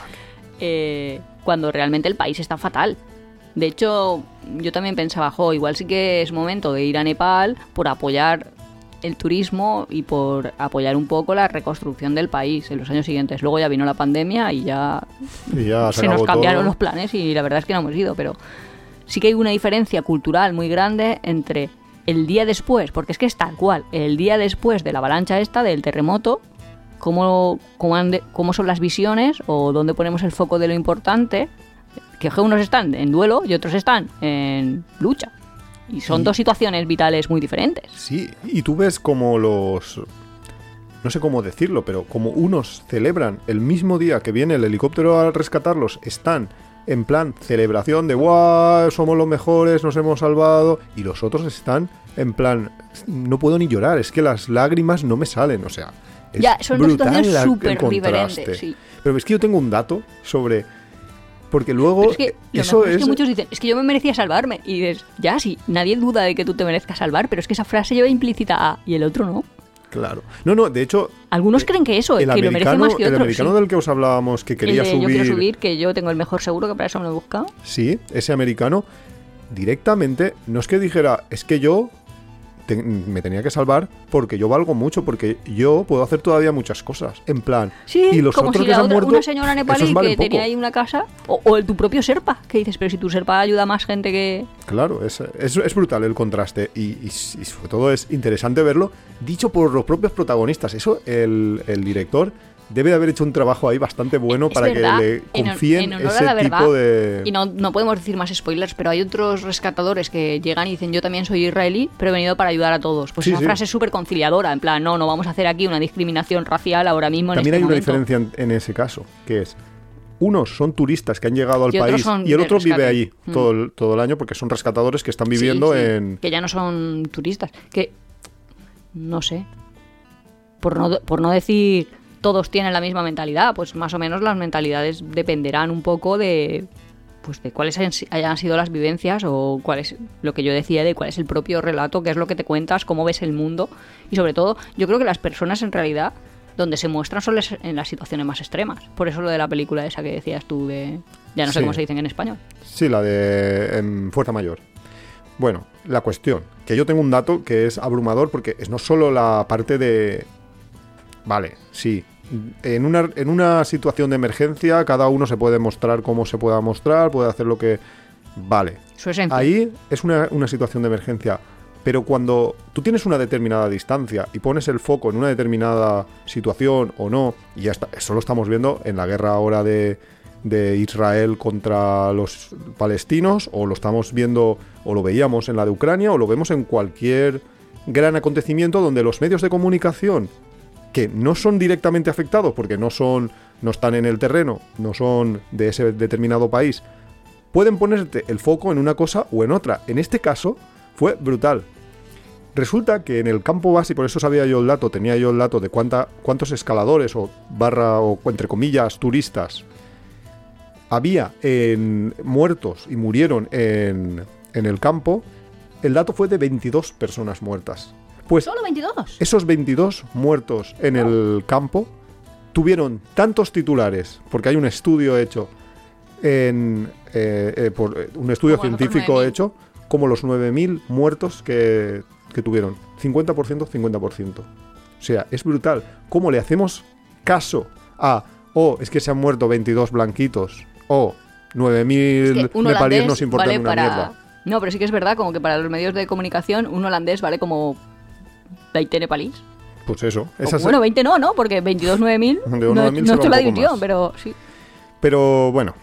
eh, cuando realmente el país está fatal. De hecho, yo también pensaba, jo, igual sí que es momento de ir a Nepal por apoyar el turismo y por apoyar un poco la reconstrucción del país en los años siguientes. Luego ya vino la pandemia y ya Y ya se, se nos cambiaron todo. los planes y la verdad es que no hemos ido, pero sí que hay una diferencia cultural muy grande entre el día después, porque es que es tal cual, el día después de la avalancha esta, del terremoto, cómo, cómo, han de- cómo son las visiones o dónde ponemos el foco de lo importante, que unos están en duelo y otros están en lucha. Y son Y- dos situaciones vitales muy diferentes. Sí, y tú ves como los... No sé cómo decirlo, pero como unos celebran el mismo día que viene el helicóptero a rescatarlos, están en plan celebración de ¡guau! Somos los mejores, nos hemos salvado. Y los otros están en plan no puedo ni llorar, es que las lágrimas no me salen, o sea... Es Ya, son dos brutal situaciones la- el súper diferentes, sí. Pero es que yo tengo un dato sobre... Porque luego... Es que eso es, es... que muchos dicen, es que yo me merecía salvarme. Y dices, ya, sí, nadie duda de que tú te merezcas salvar, pero es que esa frase lleva implícita a, y el otro no. Claro. No, no, de hecho... Algunos eh, creen que eso, el que lo merece más que El otros. americano sí. del que os hablábamos que quería El de subir... Yo quiero subir, que yo tengo el mejor seguro, que para eso me lo he buscado. Sí, ese americano directamente no es que dijera, es que yo te- me tenía que salvar porque yo valgo mucho, porque yo puedo hacer todavía muchas cosas. En plan, Sí, y los como otros si que la se han otra- muerto, una señora nepalí que tenía poco. ahí una casa, o, o el tu propio Serpa, que dices, pero si tu Serpa ayuda a más gente que... Claro, es, es, es brutal el contraste y, y- y sobre todo es interesante verlo dicho por los propios protagonistas. Eso el, el director debe de haber hecho un trabajo ahí bastante bueno Es para verdad, que le en confíen en a ese la verdad, tipo de... Y no, no podemos decir más spoilers, pero hay otros rescatadores que llegan y dicen, yo también soy israelí, pero he venido para ayudar a todos. Pues Sí, esa sí. frase es súper conciliadora, en plan, no, no vamos a hacer aquí una discriminación racial ahora mismo en También este hay una diferencia en, en ese caso, que es unos son turistas que han llegado al Y país y el otro vive allí Mm. todo, el, todo el año porque son rescatadores que están viviendo sí, en... Que ya no son turistas. Que, no sé, por no, por no decir todos tienen la misma mentalidad, pues más o menos las mentalidades dependerán un poco de pues de cuáles hayan, si- hayan sido las vivencias o cuál es lo que yo decía de cuál es el propio relato, qué es lo que te cuentas, cómo ves el mundo y sobre todo yo creo que las personas en realidad donde se muestran son en las situaciones más extremas. Por eso lo de la película esa que decías tú de ya no sé Sí. cómo se dicen en español. Sí, la de en Fuerza Mayor. Bueno, la cuestión, que yo tengo un dato que es abrumador porque es no solo la parte de... Vale, sí. En una, en una situación de emergencia cada uno se puede mostrar como se pueda mostrar, puede hacer lo que... Vale. Su. Ahí es una, una situación de emergencia. Pero cuando tú tienes una determinada distancia y pones el foco en una determinada situación o no, y ya está, eso lo estamos viendo en la guerra ahora de, de Israel contra los palestinos, o lo estamos viendo, o lo veíamos en la de Ucrania, o lo vemos en cualquier gran acontecimiento donde los medios de comunicación que no son directamente afectados porque no son no están en el terreno, no son de ese determinado país, pueden ponerte el foco en una cosa o en otra. En este caso fue brutal. Resulta que en el campo base, y por eso sabía yo el dato, tenía yo el dato de cuánta, cuántos escaladores o barra o entre comillas turistas había en muertos y murieron en, en el campo, el dato fue de 22 personas muertas. Pues ¿Solo 22? esos 22 muertos en el campo tuvieron tantos titulares, porque hay un estudio hecho en eh, eh, por eh, un estudio Como científico 9.000. hecho, como los 9.000 muertos que, que tuvieron. 50%, 50%. O sea, es brutal. ¿Cómo le hacemos caso a, oh, es que se han muerto 22 blanquitos, o 9.000 Es que nos importan vale una para... mierda? No, pero sí que es verdad, como que para los medios de comunicación un holandés vale como 20 nepalíes. Pues eso. O, esas- bueno, 20 no, ¿no? Porque 22 9000 De no, 9.000 no es la división, pero sí. Pero bueno,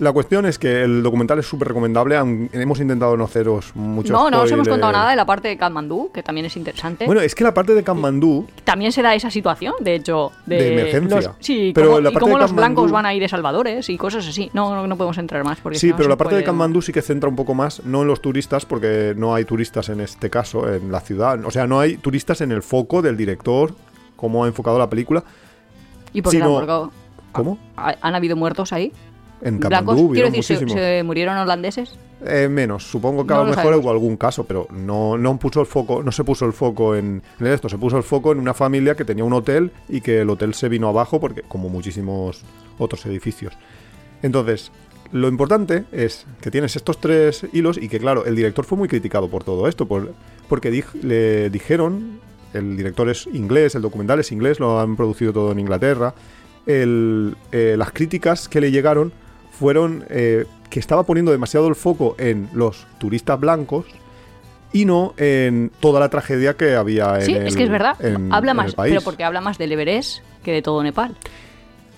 la cuestión es que el documental es súper recomendable. Hemos intentado no haceros mucho no, no os hemos contado nada de la parte de Katmandú, que también es interesante. Bueno, es que la parte de Kanmandú, también se da esa situación, de hecho. De, De emergencia. los- sí, Pero cómo- la y parte cómo de los Katmandú- blancos van a ir de salvadores y cosas así. No, no, no podemos entrar más. Porque si sí, no pero la parte de puede- Kanmandú sí que centra un poco más, no en los turistas, porque no hay turistas en este caso, en la ciudad. O sea, no hay turistas en el foco del director, cómo ha enfocado la película. ¿Y por qué sino- tampoco- ¿Cómo? ¿Ha- ¿Han habido muertos ahí? En ¿Blancos? Quiero decir, ¿se, murieron holandeses? Eh, menos, supongo que a No lo lo mejor sabemos. hubo algún caso, pero no, no puso el foco, no se puso el foco en, en esto, se puso el foco en una familia que tenía un hotel y que el hotel se vino abajo porque como muchísimos otros edificios. Entonces, lo importante es que tienes estos tres hilos y que claro, el director fue muy criticado por todo esto, por- porque le dijeron, el director es inglés, el documental es inglés, lo han producido todo en Inglaterra, el- eh, las críticas que le llegaron fueron eh, que estaba poniendo demasiado el foco en los turistas blancos y no en toda la tragedia que había en Sí, el es que es verdad. en- habla en más, el país. pero porque habla más del Everest que de todo Nepal.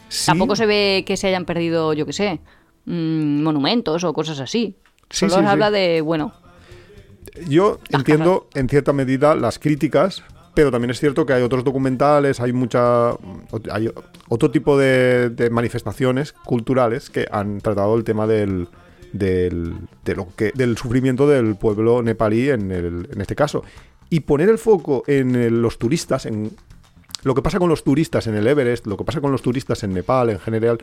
Sí, Tampoco se ve que se hayan perdido, yo qué sé, mm, monumentos o cosas así. Sí, Solo sí, habla de, bueno, Yo entiendo en cierta medida las críticas, pero también es cierto que hay otros documentales, hay mucha hay otro tipo de, de manifestaciones culturales que han tratado el tema del del, de lo que, del sufrimiento del pueblo nepalí en, el- en este caso. Y poner el foco en el- los turistas, en lo que pasa con los turistas en el Everest, lo que pasa con los turistas en Nepal en general,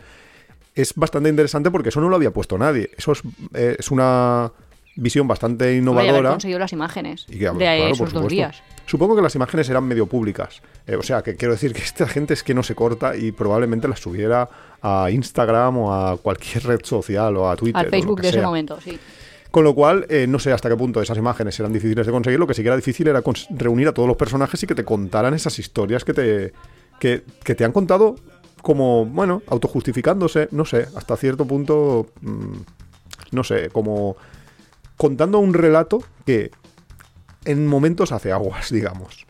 es bastante interesante porque eso no lo había puesto nadie. Eso es, eh, es una visión bastante vaya a haber innovadora. conseguido las imágenes Y que, de claro, esos dos días. Supongo que las imágenes eran medio públicas. Eh, o sea, que quiero decir que esta gente es que no se corta y probablemente las subiera a Instagram o a cualquier red social o a Twitter. o Al lo Facebook que de ese momento, sí. Con lo cual, eh, no sé hasta qué punto esas imágenes eran difíciles de conseguir. Lo que sí que era difícil era reunir a todos los personajes y que te contaran esas historias que te, que, que te han contado como, bueno, autojustificándose, no sé, hasta cierto punto, mm, no sé, como contando un relato que en momentos hace aguas, digamos.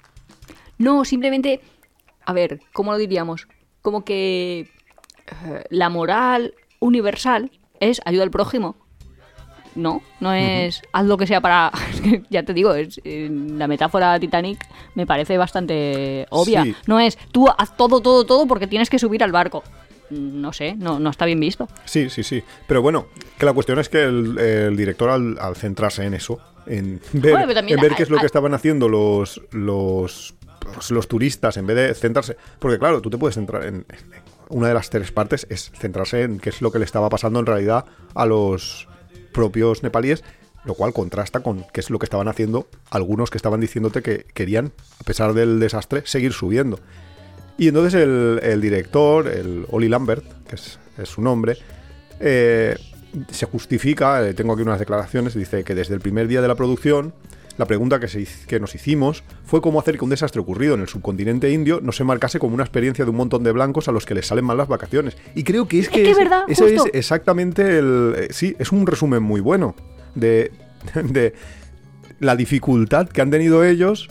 No, simplemente, a ver, ¿cómo lo diríamos? Como que eh, la moral universal es ayuda al prójimo. No, no es haz lo que sea para... ya te digo, es, eh, la metáfora Titanic me parece bastante obvia. Sí. No es tú haz todo, todo, todo porque tienes que subir al barco. No sé, no, no está bien visto. Sí, sí, sí. Pero bueno, que la cuestión es que el, el director al, al centrarse en eso, en ver, en ver qué es lo que estaban haciendo los, los, los turistas, en vez de centrarse... Porque claro, tú te puedes centrar en... en- Una de las tres partes es centrarse en qué es lo que le estaba pasando en realidad a los propios nepalíes, lo cual contrasta con qué es lo que estaban haciendo algunos que estaban diciéndote que querían, a pesar del desastre, seguir subiendo. Y entonces el, el director, el Oli Lambert, que es, es su nombre, eh, se justifica, eh, tengo aquí unas declaraciones, dice que desde el primer día de la producción, la pregunta que, se, que nos hicimos fue cómo hacer que un desastre ocurrido en el subcontinente indio no se marcase como una experiencia de un montón de blancos a los que les salen mal las vacaciones. Y creo que es que, que es verdad, ese justo. es exactamente el... eh, sí, es un resumen muy bueno de, de la dificultad que han tenido ellos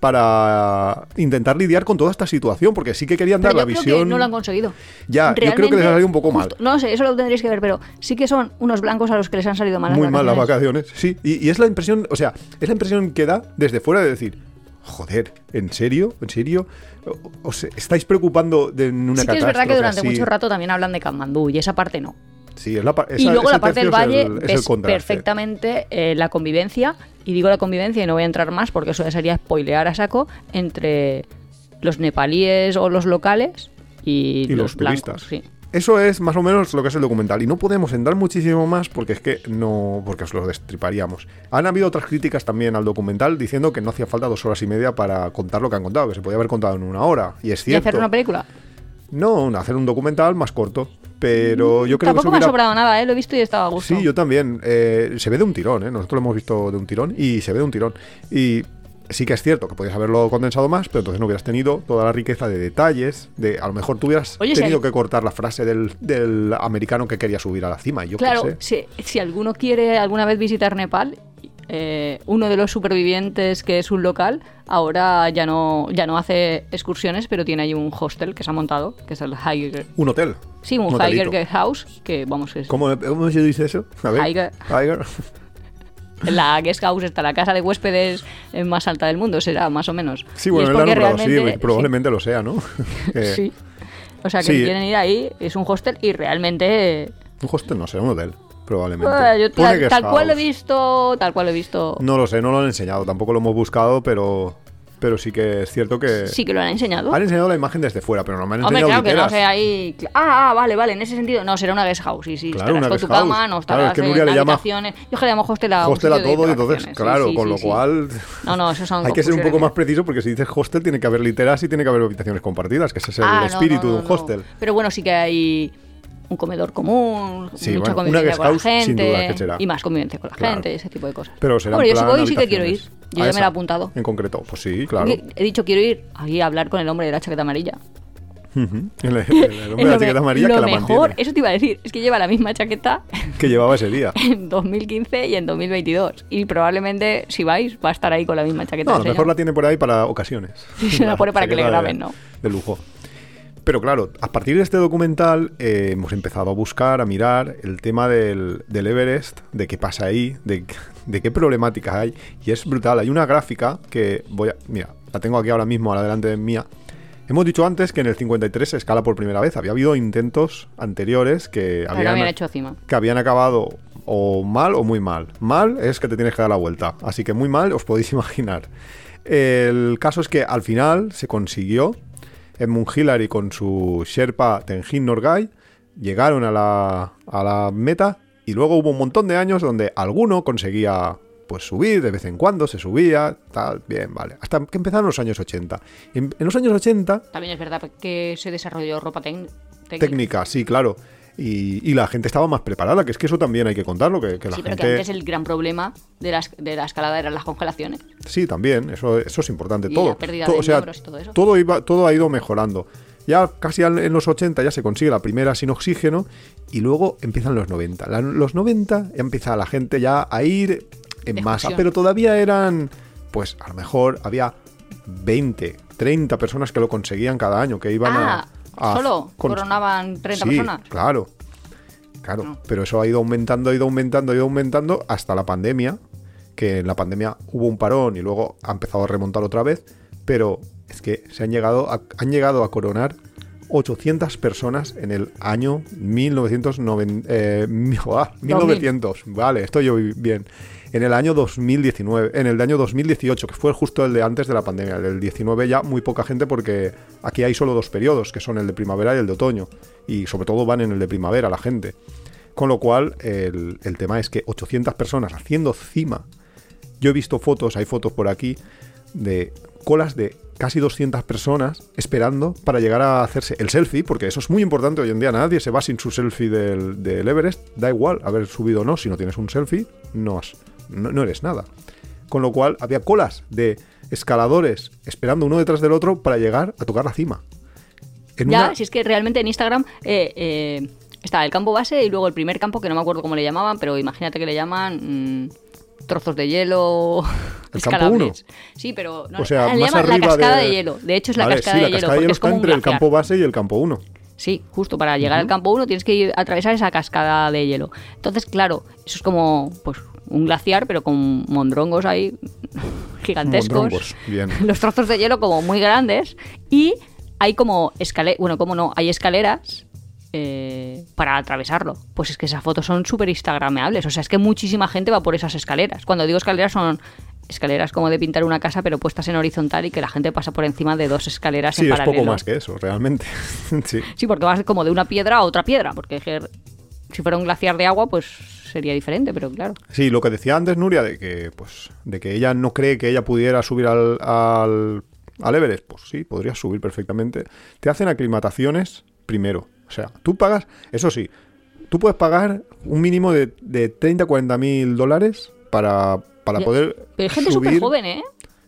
para intentar lidiar con toda esta situación, porque sí que querían Pero dar yo la creo visión... que no lo han conseguido. Ya, yo creo que les ha salido un poco mal. No sé, eso lo tendréis que ver, pero sí que son unos blancos a los que les han salido mal las muy mal las vacaciones. sí. Y, y es la impresión, o sea, es la impresión que da desde fuera de decir, joder, ¿en serio? ¿En serio? ¿O- ¿Os estáis preocupando de una Sí que es verdad que durante así? mucho rato también hablan de Katmandú y esa parte no. Sí, es la pa- y luego la parte del valle es el, es el ves contraste. perfectamente eh, la convivencia, y digo la convivencia y no voy a entrar más porque eso ya sería spoilear a saco, entre los nepalíes o los locales y, Y los blancos. turistas. Sí. eso es más o menos lo que es el documental. Y no podemos entrar muchísimo más porque es que no. porque os lo destriparíamos. Han habido otras críticas también al documental diciendo que no hacía falta dos horas y media para contar lo que han contado, que se podía haber contado en una hora. Y es ¿Y cierto. hacer una película? No, hacer un documental más corto. Pero yo creo que Tampoco me ha hubiera- sobrado nada, ¿eh? Lo he visto y estaba a gusto. Sí, yo también. Eh, se ve de un tirón, ¿eh? Nosotros lo hemos visto de un tirón y se ve de un tirón. Y sí que es cierto que podías haberlo condensado más, pero entonces no hubieras tenido toda la riqueza de detalles. De, a lo mejor tú hubieras Oye, si tenido hay- que cortar la frase del, del americano que quería subir a la cima. Yo Claro, sé. si, si alguno quiere alguna vez visitar Nepal, eh, uno de los supervivientes que es un local, ahora ya no, ya no hace excursiones, pero tiene ahí un hostel que se ha montado, que es el Higer. Un hotel. Sí, un, hotelito. Higer Guest House, que vamos, es ¿Cómo, ¿Cómo se dice eso? A ver. Higer. Higer. la guest house está la casa de huéspedes más alta del mundo, será más o menos. Sí, bueno, lo nombrado, sí, probablemente lo sea, ¿no? Eh, Sí. O sea, que Sí. quieren ir ahí, es un hostel y realmente... Un hostel no será un hotel, probablemente. yo Pone tal, cual lo he visto, tal cual lo he visto. No lo sé, no lo han enseñado, tampoco lo hemos buscado, pero, pero sí que es cierto que... Sí que lo han enseñado. Han enseñado la imagen desde fuera, pero no me han Hombre, enseñado claro que no ahí. Ah, ah, vale, vale, en ese sentido. No, será una guest house. Y sí, Claro, estarás una con guest tu cama, house. no Claro, estarás es que en le llama habitaciones. Yo que le llamo hostel a un Hostel a sitio de todo, entonces, claro, Sí, sí, con sí, lo sí. cual No, no, eso son hay que ser un poco más preciso porque si dices hostel tiene que haber literas y tiene que haber habitaciones compartidas, que ese es el Ah, no, espíritu no, de un no, no. hostel. Pero bueno, sí que hay un comedor común, Sí, mucha bueno, convivencia con la gente y más convivencia con la Claro. gente, ese tipo de cosas. Pero será Hombre, yo si voy sí que quiero ir. Yo ya me esa, lo he apuntado. En concreto, pues sí, claro. He dicho quiero ir ahí a hablar con el hombre de la chaqueta amarilla. El, el- el hombre de la lo chaqueta me- amarilla lo que la mejor, mantiene, eso te iba a decir, es que lleva la misma chaqueta que llevaba ese día. en 2015 y en 2022. Y probablemente, si vais, va a estar ahí con la misma chaqueta. No, a lo mejor la tiene por ahí para ocasiones. Sí, se la pone para que le de- graben, ¿no? De lujo. Pero claro, a partir de este documental eh, hemos empezado a buscar, a mirar el tema del, del Everest, de qué pasa ahí, de, de qué problemáticas hay. Y es brutal. Hay una gráfica que voy a... Mira, la tengo aquí ahora mismo, a la delante de mía. Hemos dicho antes que en el 53 se escala por primera vez. Había habido intentos anteriores que habían, habían hecho cima. que habían acabado o mal o muy mal. Mal es que te tienes que dar la vuelta. Así que muy mal os podéis imaginar. El caso es que al final se consiguió. Edmund Hillary con su Sherpa Tenjin Norgay llegaron a la, a la meta y luego hubo un montón de años donde alguno conseguía pues subir de vez en cuando, se subía, tal, bien, vale. Hasta que empezaron los años 80. En, en los años 80 También es verdad que se desarrolló ropa técnica. técnica, sí, claro. Y, y la gente estaba más preparada, que es que eso también hay que contarlo, que, que la Sí, pero que gente... antes el gran problema de la, de la escalada eran las congelaciones. Sí, también, eso, eso es importante. Y todo, la pérdida todo, de o sea, y todo eso. todo, iba, todo ha ido mejorando. Ya casi en los 80 ya se consigue la primera sin oxígeno y luego empiezan los 90. La- los 90 ya empieza la gente ya a ir en De masa, excursión. pero todavía eran, pues a lo mejor había 20, 30 personas que lo conseguían cada año, que iban ah, a... a- solo con- coronaban 30 sí, personas. Claro. Claro, No. pero eso ha ido aumentando, ha ido aumentando, ha ido aumentando hasta la pandemia, que en la pandemia hubo un parón y luego ha empezado a remontar otra vez, pero es que se han llegado a, han llegado a coronar 800 personas en el año 1990, eh, mi- ah, 1900, vale, estoy yo bien. En el año 2019, en el año 2018, que fue justo el de antes de la pandemia. El del 19 ya muy poca gente porque aquí hay solo dos periodos, que son el de primavera y el de otoño. Y sobre todo van en el de primavera la gente. Con lo cual, el, el tema es que 800 personas haciendo cima. Yo he visto fotos, hay fotos por aquí, de colas de casi 200 personas esperando para llegar a hacerse el selfie, porque eso es muy importante hoy en día. Nadie se va sin su selfie del, del Everest. Da igual haber subido o no, si no tienes un selfie, no, has- no, no eres nada. Con lo cual, había colas de escaladores esperando uno detrás del otro para llegar a tocar la cima. En Ya, una- si es que realmente en Instagram eh, eh, estaba el campo base y luego el primer campo, que no me acuerdo cómo le llamaban, pero imagínate que le llaman mm, trozos de hielo ¿El campo escalables. Sí, pero no, o sea, le llaman la cascada de... de... hielo. De hecho, es la Vale, cascada sí, de la hielo. cascada hielo es como está entre el campo base y el campo 1. Sí, justo para llegar al campo 1 tienes que ir- atravesar esa cascada de hielo. Entonces, claro, eso es como pues un glaciar, pero con mondrongos ahí gigantescos. Mondrongos, bien. Los trozos de hielo como muy grandes y hay como escaleras, bueno, como no, hay escaleras eh, para atravesarlo. Pues es que esas fotos son súper instagrameables. O sea, es que muchísima gente va por esas escaleras. Cuando digo escaleras son escaleras como de pintar una casa, pero puestas en horizontal y que la gente pasa por encima de dos escaleras Sí, en es paralelo. poco más que eso, realmente. sí. Sí, porque vas como de una piedra a otra piedra, porque es que si fuera un glaciar de agua, pues sería diferente, pero claro. Sí, lo que decía antes Nuria de que, pues, de que ella no cree que ella pudiera subir al, al, al Everest, pues sí, podría subir perfectamente. Te hacen aclimataciones primero. O sea, tú pagas, eso sí, tú puedes pagar un mínimo de, de 30 40 mil dólares para, para poder Pero hay gente súper joven, ¿eh?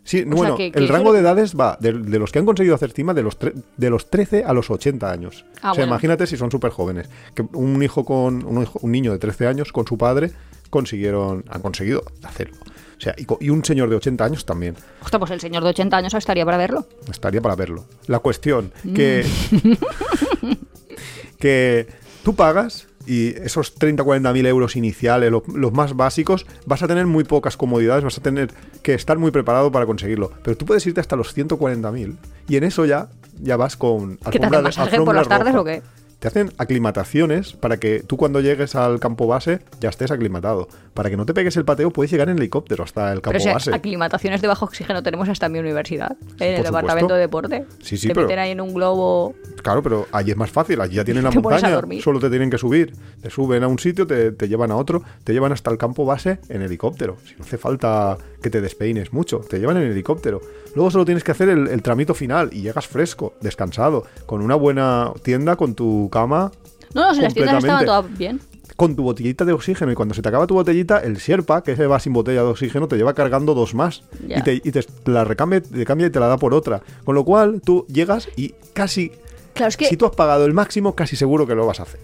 Sí, bueno, que- que el rango de edades va de, de los que han conseguido hacer cima de los, de los 13 a los 80 años. Ah, o sea, bueno. imagínate si son súper jóvenes. Que un hijo con un, hijo- un niño de 13 años con su padre consiguieron han conseguido hacerlo. O sea, y, y un señor de 80 años también. Hostia, pues el señor de 80 años estaría para verlo. Estaría para verlo. La cuestión que Mm. que tú pagas y esos 30 40 mil euros iniciales, lo- los más básicos, vas a tener muy pocas comodidades, vas a tener que estar muy preparado para conseguirlo. Pero tú puedes irte hasta los 140 mil y en eso ya, ya vas con... ¿Qué te hacen de- masaje por las tardes roja. o qué? Te hacen aclimataciones para que tú cuando llegues al campo base ya estés aclimatado. Para que no te pegues el pateo puedes llegar en helicóptero hasta el campo Pero si base. aclimataciones de bajo oxígeno tenemos hasta en mi universidad, en el departamento de deporte. Sí, sí, te pero- meten ahí en un globo. Claro, pero allí es más fácil, allí ya tienen la montaña, solo te tienen que subir. Te suben a un sitio, te, te llevan a otro, te llevan hasta el campo base en helicóptero. Si no hace falta que te despeines mucho, te llevan en helicóptero. Luego solo tienes que hacer el, el tramito final y llegas fresco, descansado, con una buena tienda, con tu cama, No, no, si las tiendas estaban todas bien. con tu botellita de oxígeno. Y cuando se te acaba tu botellita, el Sherpa, que ese va sin botella de oxígeno, te lleva cargando dos más. Ya. Y, te, y te la recambia, te cambia y te la da por otra. Con lo cual, tú llegas y casi Claro, es que. si tú has pagado el máximo, casi seguro que lo vas a hacer.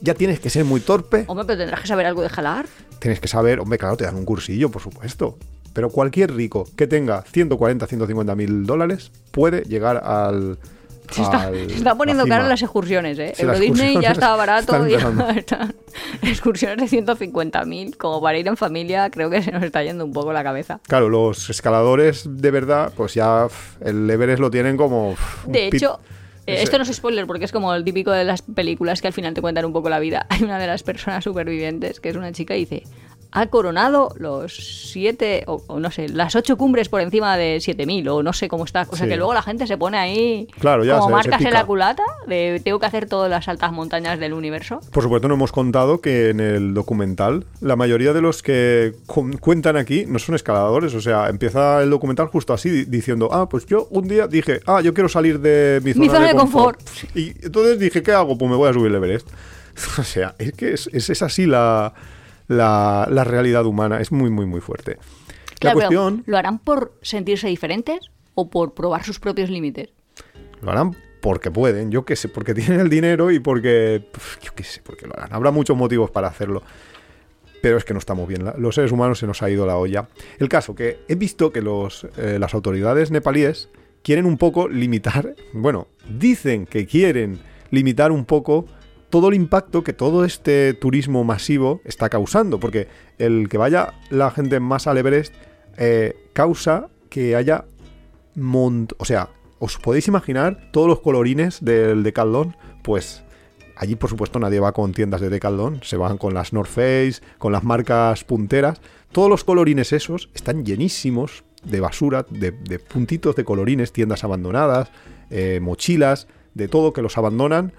Ya tienes que ser muy torpe, Hombre, pero tendrás que saber algo de jalar. tienes que saber, hombre, claro, te dan un cursillo, por supuesto. Pero cualquier rico que tenga 140, 150 mil dólares puede llegar al. Se está, al- se está poniendo cima. las excursiones, ¿eh? Sí, Euro Disney ya estaba barato y están excursiones de 150.000. Como para ir en familia, creo que se nos está yendo un poco la cabeza. Claro, los escaladores de verdad, pues ya el Everest lo tienen como. De hecho, eh, esto no es spoiler porque es como el típico de las películas que al final te cuentan un poco la vida. Hay una de las personas supervivientes que es una chica y dice, ha coronado los siete, o, o no sé, las ocho cumbres por encima de 7000 o no sé cómo está. O sea Sí. que luego la gente se pone ahí Claro, ya como se- se marcas en la culata de tengo que hacer todas las altas montañas del universo. Por supuesto, no hemos contado que en el documental la mayoría de los que cu- cuentan aquí no son escaladores. O sea, empieza el documental justo así, di- diciendo, ah, pues yo un día dije, ah, yo quiero salir de mi zona, zona de confort. Y entonces dije, ¿qué hago? Pues me voy a subir el Everest. O sea, es que es, es- es así la, la, la realidad humana. Es muy, muy, muy fuerte. La Claro, cuestión, ¿Lo harán por sentirse diferentes o por probar sus propios límites? lo harán porque pueden, yo qué sé, porque tienen el dinero y porque, yo qué sé, porque lo harán. Habrá muchos motivos para hacerlo. Pero es que no estamos bien. Los seres humanos se nos ha ido la olla. El caso que he visto que los, eh, las autoridades nepalíes quieren un poco limitar, bueno, dicen que quieren limitar un poco todo el impacto que todo este turismo masivo está causando. Porque el que vaya la gente más al Everest eh, causa que haya mont o sea, os podéis imaginar todos los colorines del Decathlon, pues allí por supuesto nadie va con tiendas de Decathlon, se van con las North Face, con las marcas punteras, todos los colorines esos están llenísimos de basura, de, puntitos de colorines, tiendas abandonadas, eh, mochilas, de todo que los abandonan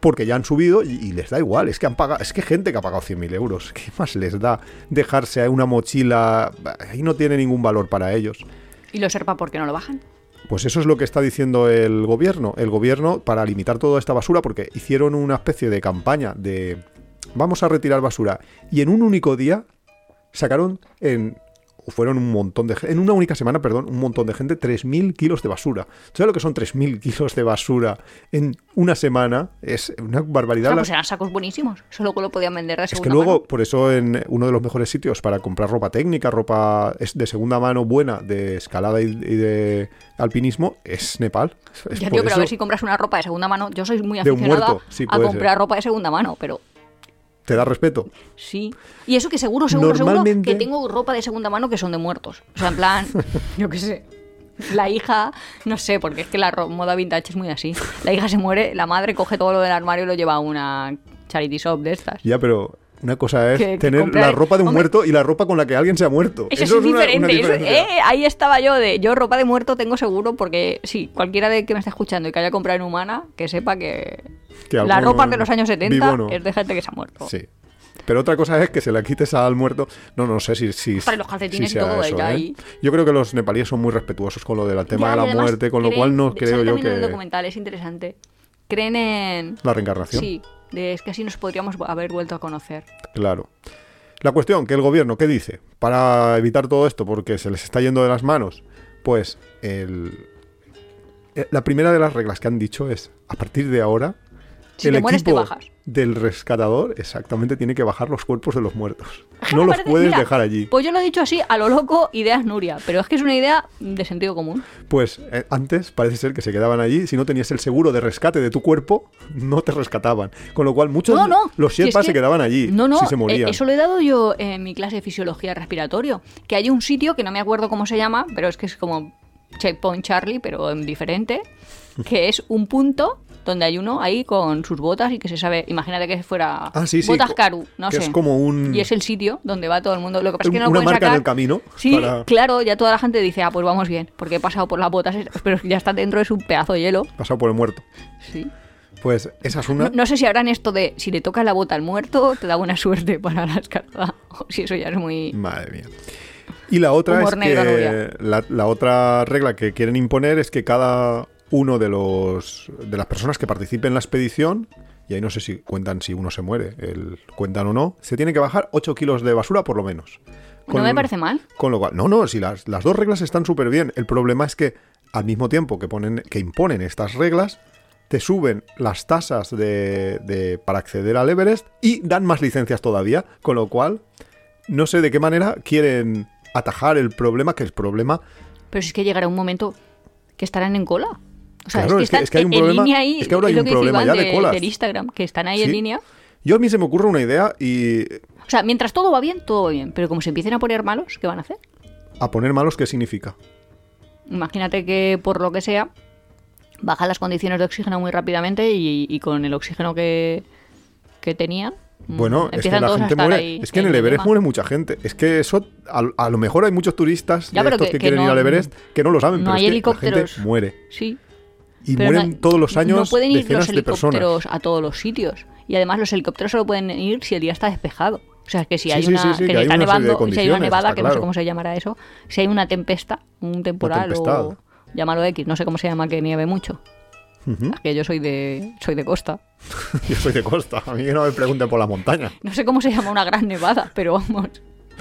porque ya han subido y, y les da igual. Es que han pagado, es que gente que ha pagado 100.000 euros, ¿qué más les da dejarse una mochila? Ahí no tiene ningún valor para ellos. ¿Y los Serpa por qué no lo bajan? Pues eso es lo que está diciendo el gobierno. El gobierno, para limitar toda esta basura, porque hicieron una especie de campaña de vamos a retirar basura. Y en un único día sacaron en. O Fueron un montón de gente. En una única semana, perdón, un montón de gente, 3.000 kilos de basura. ¿Sabes lo que son 3.000 kilos de basura en una semana? Es una barbaridad. Ah, La- pues eran sacos buenísimos. Eso luego lo podían vender de es que luego, mano. por eso en uno de los mejores sitios para comprar ropa técnica, ropa de segunda mano buena, de escalada y, de alpinismo, es Nepal. Es Ya tío, pero a ver si compras una ropa de segunda mano. Yo soy muy aficionada muerto, sí, a comprar ser. ropa de segunda mano, pero ¿Te da respeto? sí. Y eso que seguro, seguro, Normalmente- seguro que tengo ropa de segunda mano que son de muertos. O sea, en plan, yo qué sé. La hija, no sé, porque es que la moda vintage es muy así. La hija se muere, la madre coge todo lo del armario y lo lleva a una charity shop de estas. Ya, pero una cosa es Que- que tener comprar- la ropa de un Hombre. muerto y la ropa con la que alguien se ha muerto. Eso, es es una- una diferente. eso- eh, ahí estaba yo de. Yo ropa de muerto tengo seguro porque sí, cualquiera de que me esté escuchando y que haya comprado en humana, que sepa que, Que la ropa de los años 70 vivo no. es de gente que se ha muerto. Sí. Pero otra cosa es que se la quites al muerto. No, no sé si. si Para los calcetines si y sea todo, eso, ya ¿eh? Yo creo que los nepalíes son muy respetuosos con lo del tema Ya, de y la muerte, con lo cual no creo yo en el que. documental es interesante. Creen en. La reencarnación. Sí, de, es que así nos podríamos haber vuelto a conocer. Claro. La cuestión, que el gobierno, ¿qué dice? Para evitar todo esto, porque se les está yendo de las manos, pues el, eh, la primera de las reglas que han dicho es, a partir de ahora, Si el te mueres, te bajas. Del rescatador exactamente tiene que bajar los cuerpos de los muertos. No los parece- puedes mira, dejar allí. Pues yo lo he dicho así, a lo loco, ideas Nuria. Pero es que es una idea de sentido común. Pues eh, antes parece ser que se quedaban allí. Si no tenías el seguro de rescate de tu cuerpo, no te rescataban. Con lo cual muchos No, no. los si es Sherpas que- se quedaban allí No, no. si se morían. eh, Eso lo he dado yo en mi clase de fisiología respiratorio. Que hay un sitio que no me acuerdo cómo se llama, pero es que es como Checkpoint Charlie, pero en diferente. Que es un punto donde hay uno ahí con sus botas y que se sabe. Imagínate que fuera Ah, sí, sí, botas Caru, no que sé. es como un- Y es el sitio donde va todo el mundo. Lo que pasa es que no una marca en sacar. el camino. Sí, para- claro, ya toda la gente dice, ah, pues vamos bien, porque he pasado por las botas, pero ya está dentro de un pedazo de hielo. Pasado por el muerto. Sí. Pues esa es una. No, no sé si harán esto de si le toca la bota al muerto, te da buena suerte para la escalada. O si eso ya es muy. Madre mía. Y la otra Humor es negro, que la otra regla que quieren imponer es que cada uno de los de las personas que participe en la expedición y ahí no sé si cuentan si uno se muere, el, cuentan o no, se tiene que bajar 8 kilos de basura por lo menos. No me parece mal. Con lo cual, no, no, si las, las dos reglas están súper bien. El problema es que al mismo tiempo que ponen, que imponen estas reglas, te suben las tasas de, de- para acceder al Everest y dan más licencias todavía. Con lo cual, no sé de qué manera quieren atajar el problema, que el problema. Pero si es que llegará un momento que estarán en cola. O sea, Claro, es es que es hay un en problema- línea ahí. es que ahora hay un problema ya de colas. del Instagram, que están ahí en línea. Yo a mí se me ocurre una idea y O sea, mientras todo va bien, todo va bien. Pero como se empiecen a poner malos, ¿qué van a hacer? a poner malos, ¿qué significa? Imagínate que por lo que sea, bajan las condiciones de oxígeno muy rápidamente y, y con el oxígeno que, que tenían. mm, Bueno, es que la gente muere. ahí Es que en el. Everest muere mucha gente. Es que eso, a, a lo mejor hay muchos turistas Ya, de estos que- que, que quieren ir al Everest que no lo saben. no pero hay es que la helicópteros. gente muere. Sí. Y Pero mueren no- todos los años No pueden ir decenas los de helicópteros a todos los sitios. Y además los helicópteros solo pueden ir si el día está despejado. O sea, que si hay una, si hay está una nevada, que no sé cómo se llamará eso, si hay una tempesta, un temporal o llámalo X, no sé cómo se llama que nieve mucho. Es que yo soy de soy de costa. Yo soy de costa. A mí que no me pregunten por la montaña. No sé cómo se llama una gran nevada, pero vamos,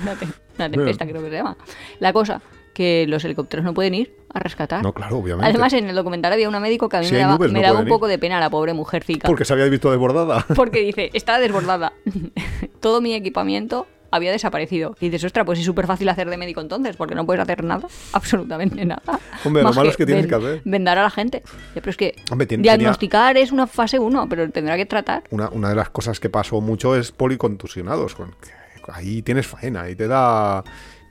una, te- una tempesta creo que se llama. La cosa, que los helicópteros no pueden ir a rescatar. No, claro, obviamente. Además, en el documental había una médico que a mí Si me daba, nubes, me no daba un ir. poco de pena la pobre mujercica. Porque se había visto desbordada. Porque dice, está desbordada. Todo mi equipamiento había desaparecido. Y dices, ostras, pues es súper fácil hacer de médico entonces, porque no puedes hacer nada, absolutamente nada. Hombre, lo malo es que tienes que hacer. Vendar a la gente. Pero es que Hombre, diagnosticar es una fase 1, pero tendrá que tratar. Una, una de las cosas que pasó mucho es policontusionados. Ahí tienes faena, ahí te da...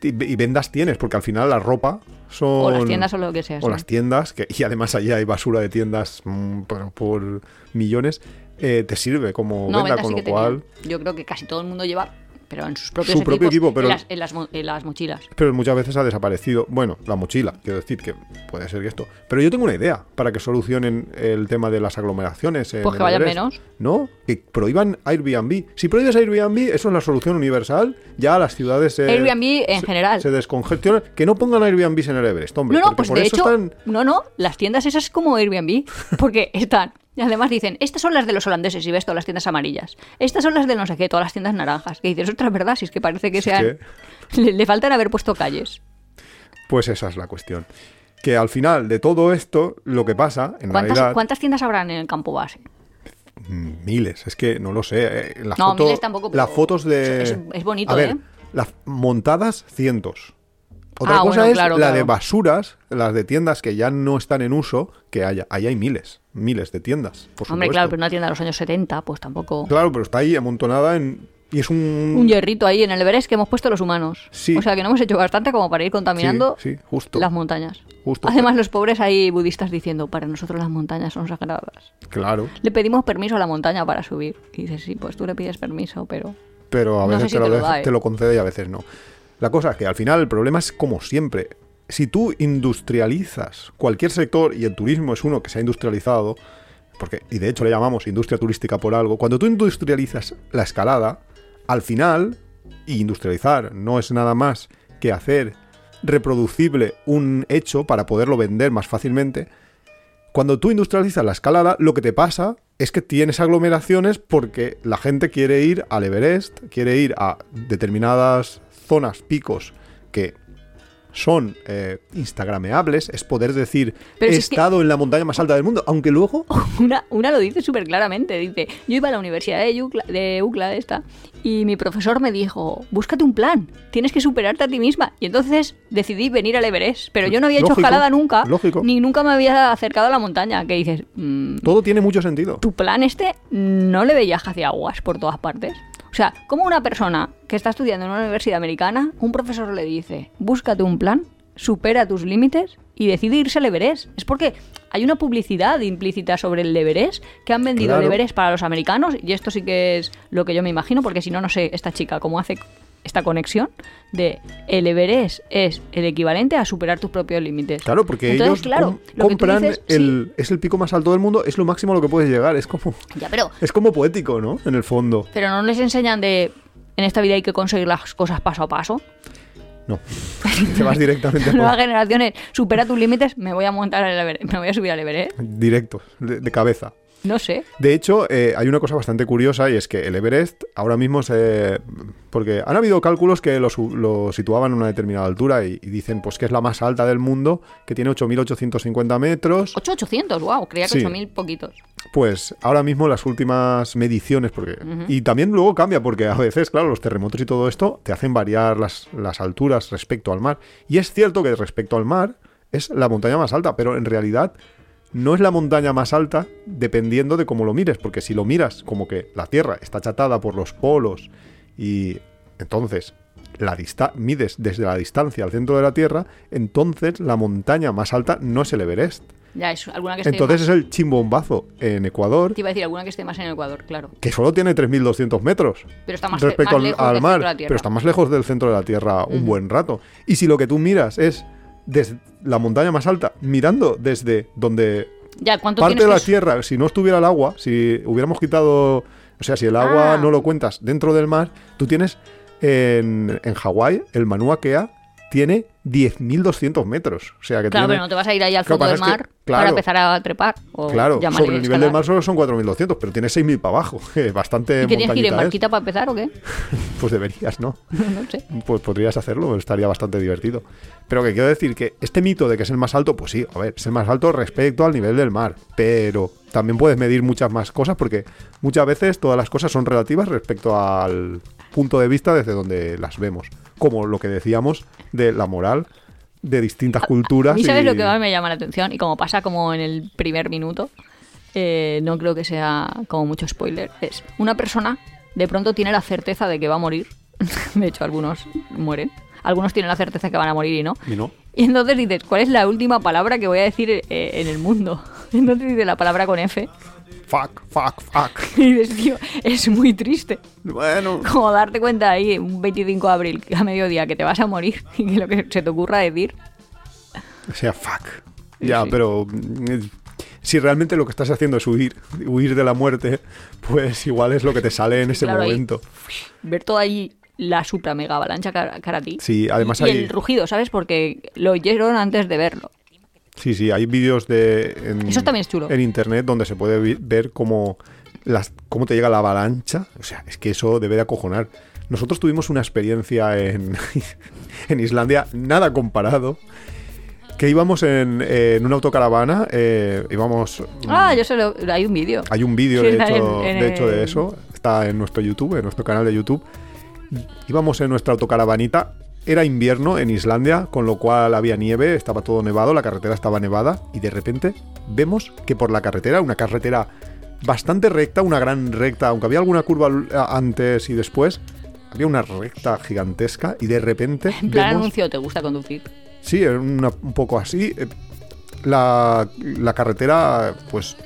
Y vendas tienes, porque al final la ropa son... O las tiendas o lo que sea. o sí. las tiendas, que, y además allí hay basura de tiendas mm, por, por millones, eh, te sirve como No, venda, con sí lo cual... Yo creo que casi todo el mundo lleva, pero en sus propios Su propio equipos, equipo, pero- en, las, en las mo- en las mochilas. Pero muchas veces ha desaparecido. Bueno, la mochila, quiero decir que puede ser que esto. Pero yo tengo una idea para que solucionen el tema de las aglomeraciones. en Pues que vayan menos. No, que prohíban Airbnb. Si prohíbes Airbnb, eso es la solución universal. Ya las ciudades se. Airbnb en se- general. Se descongestionan. Que no pongan Airbnb en el Everest, hombre. No, no, pues por de eso hecho, están. no, no, las tiendas esas es como Airbnb, porque están, y además dicen, estas son las de los holandeses, y ves todas las tiendas amarillas, estas son las de no sé qué, todas las tiendas naranjas, que dices, ostras, ¿verdad? Si es que parece que sean... Le, le faltan haber puesto calles. Pues esa es la cuestión. Que al final de todo esto, lo que pasa, en ¿Cuántas, realidad. ¿Cuántas tiendas habrán en el campo base? Miles, es que no lo sé. eh, La No, foto- miles tampoco, Las fotos de. es- es bonito, A ver, ¿eh? las montadas, cientos. Otra Ah, cosa bueno, es claro, la claro. de basuras, las de tiendas que ya no están en uso, que haya. Ahí hay miles, miles de tiendas. Por Hombre, supuesto. claro, pero una tienda de los años 70, pues tampoco... Claro, pero está ahí amontonada en Y es un... Un hierrito ahí en el Everest que hemos puesto los humanos. Sí. O sea que no hemos hecho bastante como para ir contaminando Sí, sí, justo. las montañas. Justo. Además, los pobres ahí budistas diciendo, para nosotros las montañas son sagradas. Claro. Le pedimos permiso a la montaña para subir. Y dices, sí, pues tú le pides permiso, pero... pero a No sé veces si te, lo te lo de- da, ¿eh? te lo concede y a veces no. La cosa es que al final el problema es como siempre. Si tú industrializas cualquier sector, y el turismo es uno que se ha industrializado, porque, y de hecho le llamamos industria turística por algo, cuando tú industrializas la escalada, al final, y industrializar no es nada más que hacer reproducible un hecho para poderlo vender más fácilmente, cuando tú industrializas la escalada, lo que te pasa es que tienes aglomeraciones porque la gente quiere ir al Everest, quiere ir a determinadas zonas, picos, que son eh, instagrameables, es poder decir, Pero he si es que- estado en la montaña más alta del mundo, aunque luego... Una, una lo dice súper claramente. Dice, yo iba a la universidad de Ucla, de Ucla esta, y mi profesor me dijo, búscate un plan, tienes que superarte a ti misma. Y entonces decidí venir al Everest. Pero yo no había hecho escalada nunca, lógico. ni nunca me había acercado a la montaña. Que dices, mm, Todo tiene mucho sentido. tu plan este no le veías hacia aguas por todas partes. O sea, como una persona que está estudiando en una universidad americana, un profesor le dice, búscate un plan, supera tus límites y decide irse al Everest. Es porque hay una publicidad implícita sobre el Everest que han vendido Claro. el Everest para los americanos y esto sí que es lo que yo me imagino, porque si no, no sé esta chica cómo hace esta conexión de el Everest es el equivalente a superar tus propios límites. Claro, porque Entonces, ellos claro, com- lo que tú compran dices, sí. el... Es el pico más alto del mundo, es lo máximo a lo que puedes llegar, es como... Ya, pero Es como poético, ¿no? En el fondo. Pero no les enseñan de en esta vida hay que conseguir las cosas paso a paso. No. Te vas directamente Nuevas generaciones, supera tus límites, me voy a montar al Everest, me voy a subir al Everest. directo, de- de cabeza. No sé. De hecho, eh, hay una cosa bastante curiosa y es que el Everest ahora mismo se... Porque han habido cálculos que lo, situaban a una determinada altura y, y dicen pues que es la más alta del mundo, que tiene 8.850 metros. 8800, wow, creía que Sí. 8000 poquitos. Pues ahora mismo las últimas mediciones, porque... Y también luego cambia, porque a veces, claro, los terremotos y todo esto te hacen variar las, las alturas respecto al mar. Y es cierto que respecto al mar es la montaña más alta, pero en realidad no es la montaña más alta dependiendo de cómo lo mires, porque si lo miras como que la Tierra está achatada por los polos y entonces la dista- mides desde la distancia al centro de la Tierra, entonces la montaña más alta no es el Everest. Ya, es alguna que esté Entonces más... es el Chimbombazo en Ecuador, Te iba a decir alguna que esté más en Ecuador, claro. que solo tiene 3.200 metros Pero está más, respecto más al, lejos al del mar, centro de la Tierra. pero está más lejos del centro de la Tierra un buen rato. Y si lo que tú miras es desde la montaña más alta, mirando desde donde Ya, ¿cuánto parte de la que Tierra, si no estuviera el agua, si hubiéramos quitado, o sea, si el agua Ah. no lo cuentas dentro del mar, tú tienes en, en Hawái, el Mauna Kea tiene 10.200 metros. O sea, que Claro, tiene... pero no te vas a ir ahí al fondo del es que, mar para empezar a trepar. O Claro, sobre el nivel del mar solo son 4.200, pero tienes 6.000 para abajo. Bastante ¿Y qué tienes que ir en es. barquita para empezar o qué? Pues deberías, ¿no? no sé. Pues podrías hacerlo, estaría bastante divertido. Pero que quiero decir que este mito de que es el más alto, pues sí, a ver, es el más alto respecto al nivel del mar. Pero también puedes medir muchas más cosas porque muchas veces todas las cosas son relativas respecto al punto de vista desde donde las vemos. Como lo que decíamos de la moral de distintas A culturas. mí sabes y- lo que más me llama la atención y como pasa como en el primer minuto, eh, no creo que sea como mucho spoiler, es una persona de pronto tiene la certeza de que va a morir, de hecho algunos mueren, algunos tienen la certeza que van a morir y no, Y no. y entonces dices, ¿cuál es la última palabra que voy a decir eh, en el mundo? Entonces dice la palabra con F Fuck, fuck, fuck. y dices, tío, es muy triste. Bueno. Como darte cuenta ahí, un 25 de abril, a mediodía, que te vas a morir y que lo que se te ocurra decir O sea, fuck. Ya, Sí. pero mm, si realmente lo que estás haciendo es huir, huir de la muerte, pues igual es lo que te sale en ese Claro, ahí. momento. ver todo ahí la supra mega avalancha cara, cara a ti. Sí, además y, hay- y el rugido, ¿sabes? Porque lo oyeron antes de verlo. Sí, sí, hay vídeos de en, Eso también es chulo. en internet donde se puede ver cómo, las, cómo te llega la avalancha. O sea, es que eso debe de acojonar. Nosotros tuvimos una experiencia en, en Islandia, nada comparado, que íbamos en, en una autocaravana, eh, íbamos... Ah, yo sé, hay un vídeo. Hay un vídeo, Sí, de, hecho, en- de hecho, de eso. Está en nuestro YouTube, en nuestro canal de YouTube. Íbamos en nuestra autocaravanita. Era invierno en Islandia, con lo cual había nieve, estaba todo nevado, la carretera estaba nevada. Y de repente vemos que por la carretera, una carretera bastante recta, una gran recta, aunque había alguna curva antes y después, había una recta gigantesca y de repente En plan vemos- anuncio, ¿te gusta conducir? Sí, una- un poco así. Eh, La, la carretera, pues,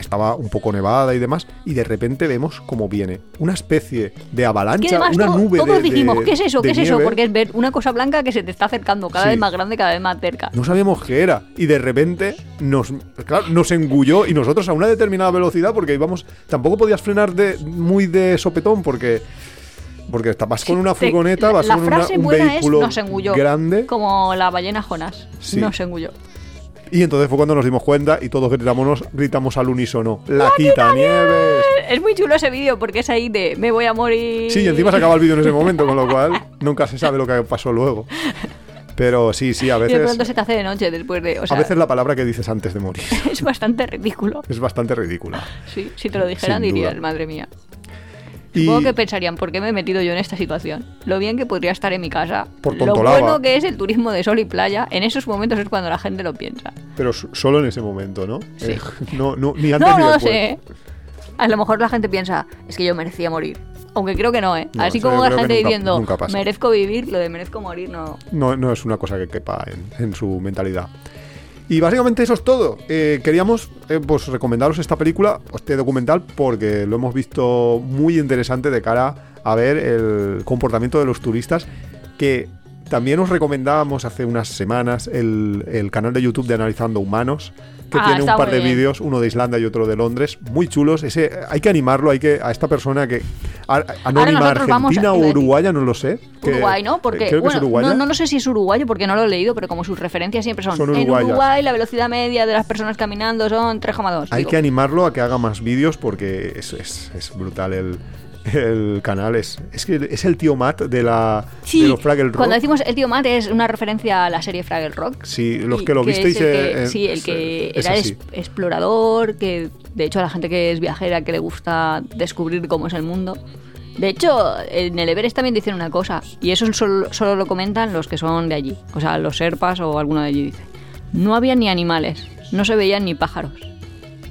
estaba un poco nevada y demás, y de repente vemos cómo viene una especie de avalancha, además una todo- nube todos de, dijimos, de- ¿qué es eso? ¿Qué es eso? nieve. Porque es ver una cosa blanca que se te está acercando cada Sí. vez más grande, cada vez más cerca. No sabíamos qué era, y de repente nos, claro, nos engulló, y nosotros a una determinada velocidad, porque íbamos, tampoco podías frenar de, muy de sopetón, porque... Porque vas con una furgoneta, vas la con una- un vehículo es nos engulló. grande. Como la ballena Jonás. Sí. Nos engulló. Y entonces fue cuando nos dimos cuenta y todos gritamos, gritamos al unísono: ¡La quita nieves! Es muy chulo ese vídeo porque es ahí de me voy a morir. Sí, y encima se acaba el vídeo en ese momento, con lo cual nunca se sabe lo que pasó luego. Pero sí, sí, a Y de veces, pronto se te hace de noche después de. O sea, a veces la palabra que dices antes de morir es bastante ridículo. es bastante ridícula. Sí, si te lo dijeran duda. madre mía. Y Supongo que pensarían, ¿por qué me he metido yo en esta situación? Lo bien que podría estar en mi casa. Por lo bueno que es el turismo de sol y playa. En esos momentos es cuando la gente lo piensa. Pero solo en ese momento, ¿no? Sí. Eh, no, no, ni antes No, ni después. sé. A lo mejor la gente piensa, es que yo merecía morir. Aunque creo que no, ¿eh? No, Así como que gente nunca- diciendo, nunca merezco vivir, lo de merezco morir, no. No, no es una cosa que quepa en, en su mentalidad. Y básicamente eso es todo. Eh, queríamos eh, pues, recomendaros esta película, este documental, porque lo hemos visto muy interesante de cara a ver el comportamiento de los turistas, que también os recomendábamos hace unas semanas el, el canal de YouTube de Analizando Humanos, que Ah, tiene un par de vídeos, uno de Islandia y otro de Londres, muy chulos. Ese, hay que animarlo, hay que a esta persona que a- anónima argentina o uruguaya, no lo sé. que- Uruguay, ¿no? Porque, creo que es uruguaya. no, no lo sé si es uruguayo porque no lo he leído, pero como sus referencias siempre son, Son en. Uruguay la velocidad media de las personas caminando son 3,2. Hay Digo, que animarlo a que haga más vídeos porque es, es- es brutal el, el canal. Es, es que es el tío Matt de, la, Sí, de los Fraggle Rock. cuando decimos el tío Matt es una referencia a la serie Fraggle Rock. Sí, los que lo es visteis. el eh, que- eh, sí, el que es era es- explorador, que de hecho a la gente que es viajera, que le gusta descubrir cómo es el mundo. De hecho, en el Everest también dicen una cosa, y eso solo, solo lo comentan los que son de allí, o sea, los serpas o alguno de allí dice. No había ni animales, no se veían ni pájaros.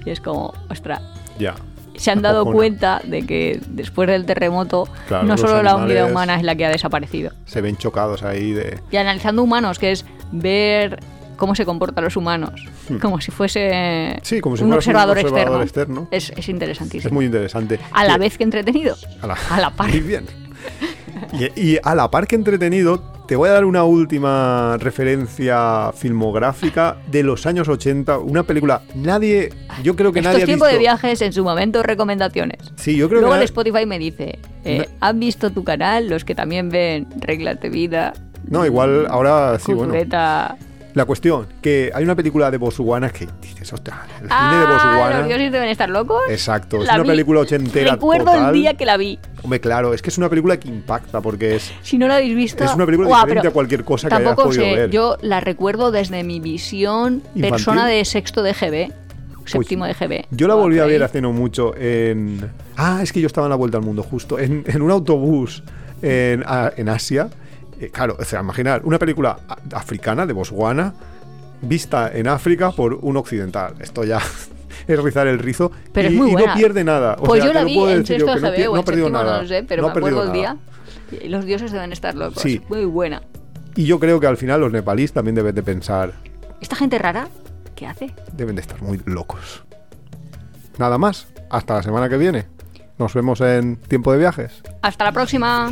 Y es como, ostras, Ya. Se han dado cuenta de que después del terremoto Claro, no solo la unidad humana es la que ha desaparecido. Se ven chocados ahí de. Y analizando humanos, que es ver cómo se comportan los humanos, como si fuese Hmm. Sí, como si un observador, externo. externo. Es, es interesantísimo. Es muy interesante. A la vez que entretenido. A la, a la par. Muy bien. Y, y a la par que entretenido, te voy a dar una última referencia filmográfica de los años 80. Una película. Nadie. Yo creo que Estos nadie ha tiempos visto. de viajes, en su momento, recomendaciones. Sí, yo creo Luego el que. nadie- Spotify me dice, eh, ¿han visto tu canal? Los que también ven reglas de vida, No, igual ahora sí, bueno. La cuestión, que hay una película de Botswana que dices, ostras, el cine de Ah, Botswana. los dioses deben estar locos. Exacto, es La una vi. película ochentera Recuerdo total. el día que la vi. Hombre, claro, es que es una película que impacta porque es. Si no la habéis visto... Es una película diferente a cualquier cosa que hayas podido sé, ver. yo la recuerdo desde mi visión ¿Infantil? persona de sexto de GB, séptimo de GB. Yo la volví a ver hace no mucho en. Ah, es que yo estaba en la vuelta al mundo, justo. En, en un autobús en Asia. Eh, claro, o sea, imaginar una película africana de Botswana vista en África por un occidental. Esto ya es rizar el rizo. Pero y, es muy y buena. no pierde nada. O Pues sea, yo la vi puedo en sexto no, no ha perdido nada. no lo sé, pero No me acuerdo el día. Los dioses deben estar locos. Sí. Muy buena. Y yo creo que al final los nepalíes también deben de pensar, ¿Esta gente rara qué hace? deben de estar muy locos. Nada más, hasta la semana que viene. Nos vemos en Tiempo de Viajes. Hasta la próxima.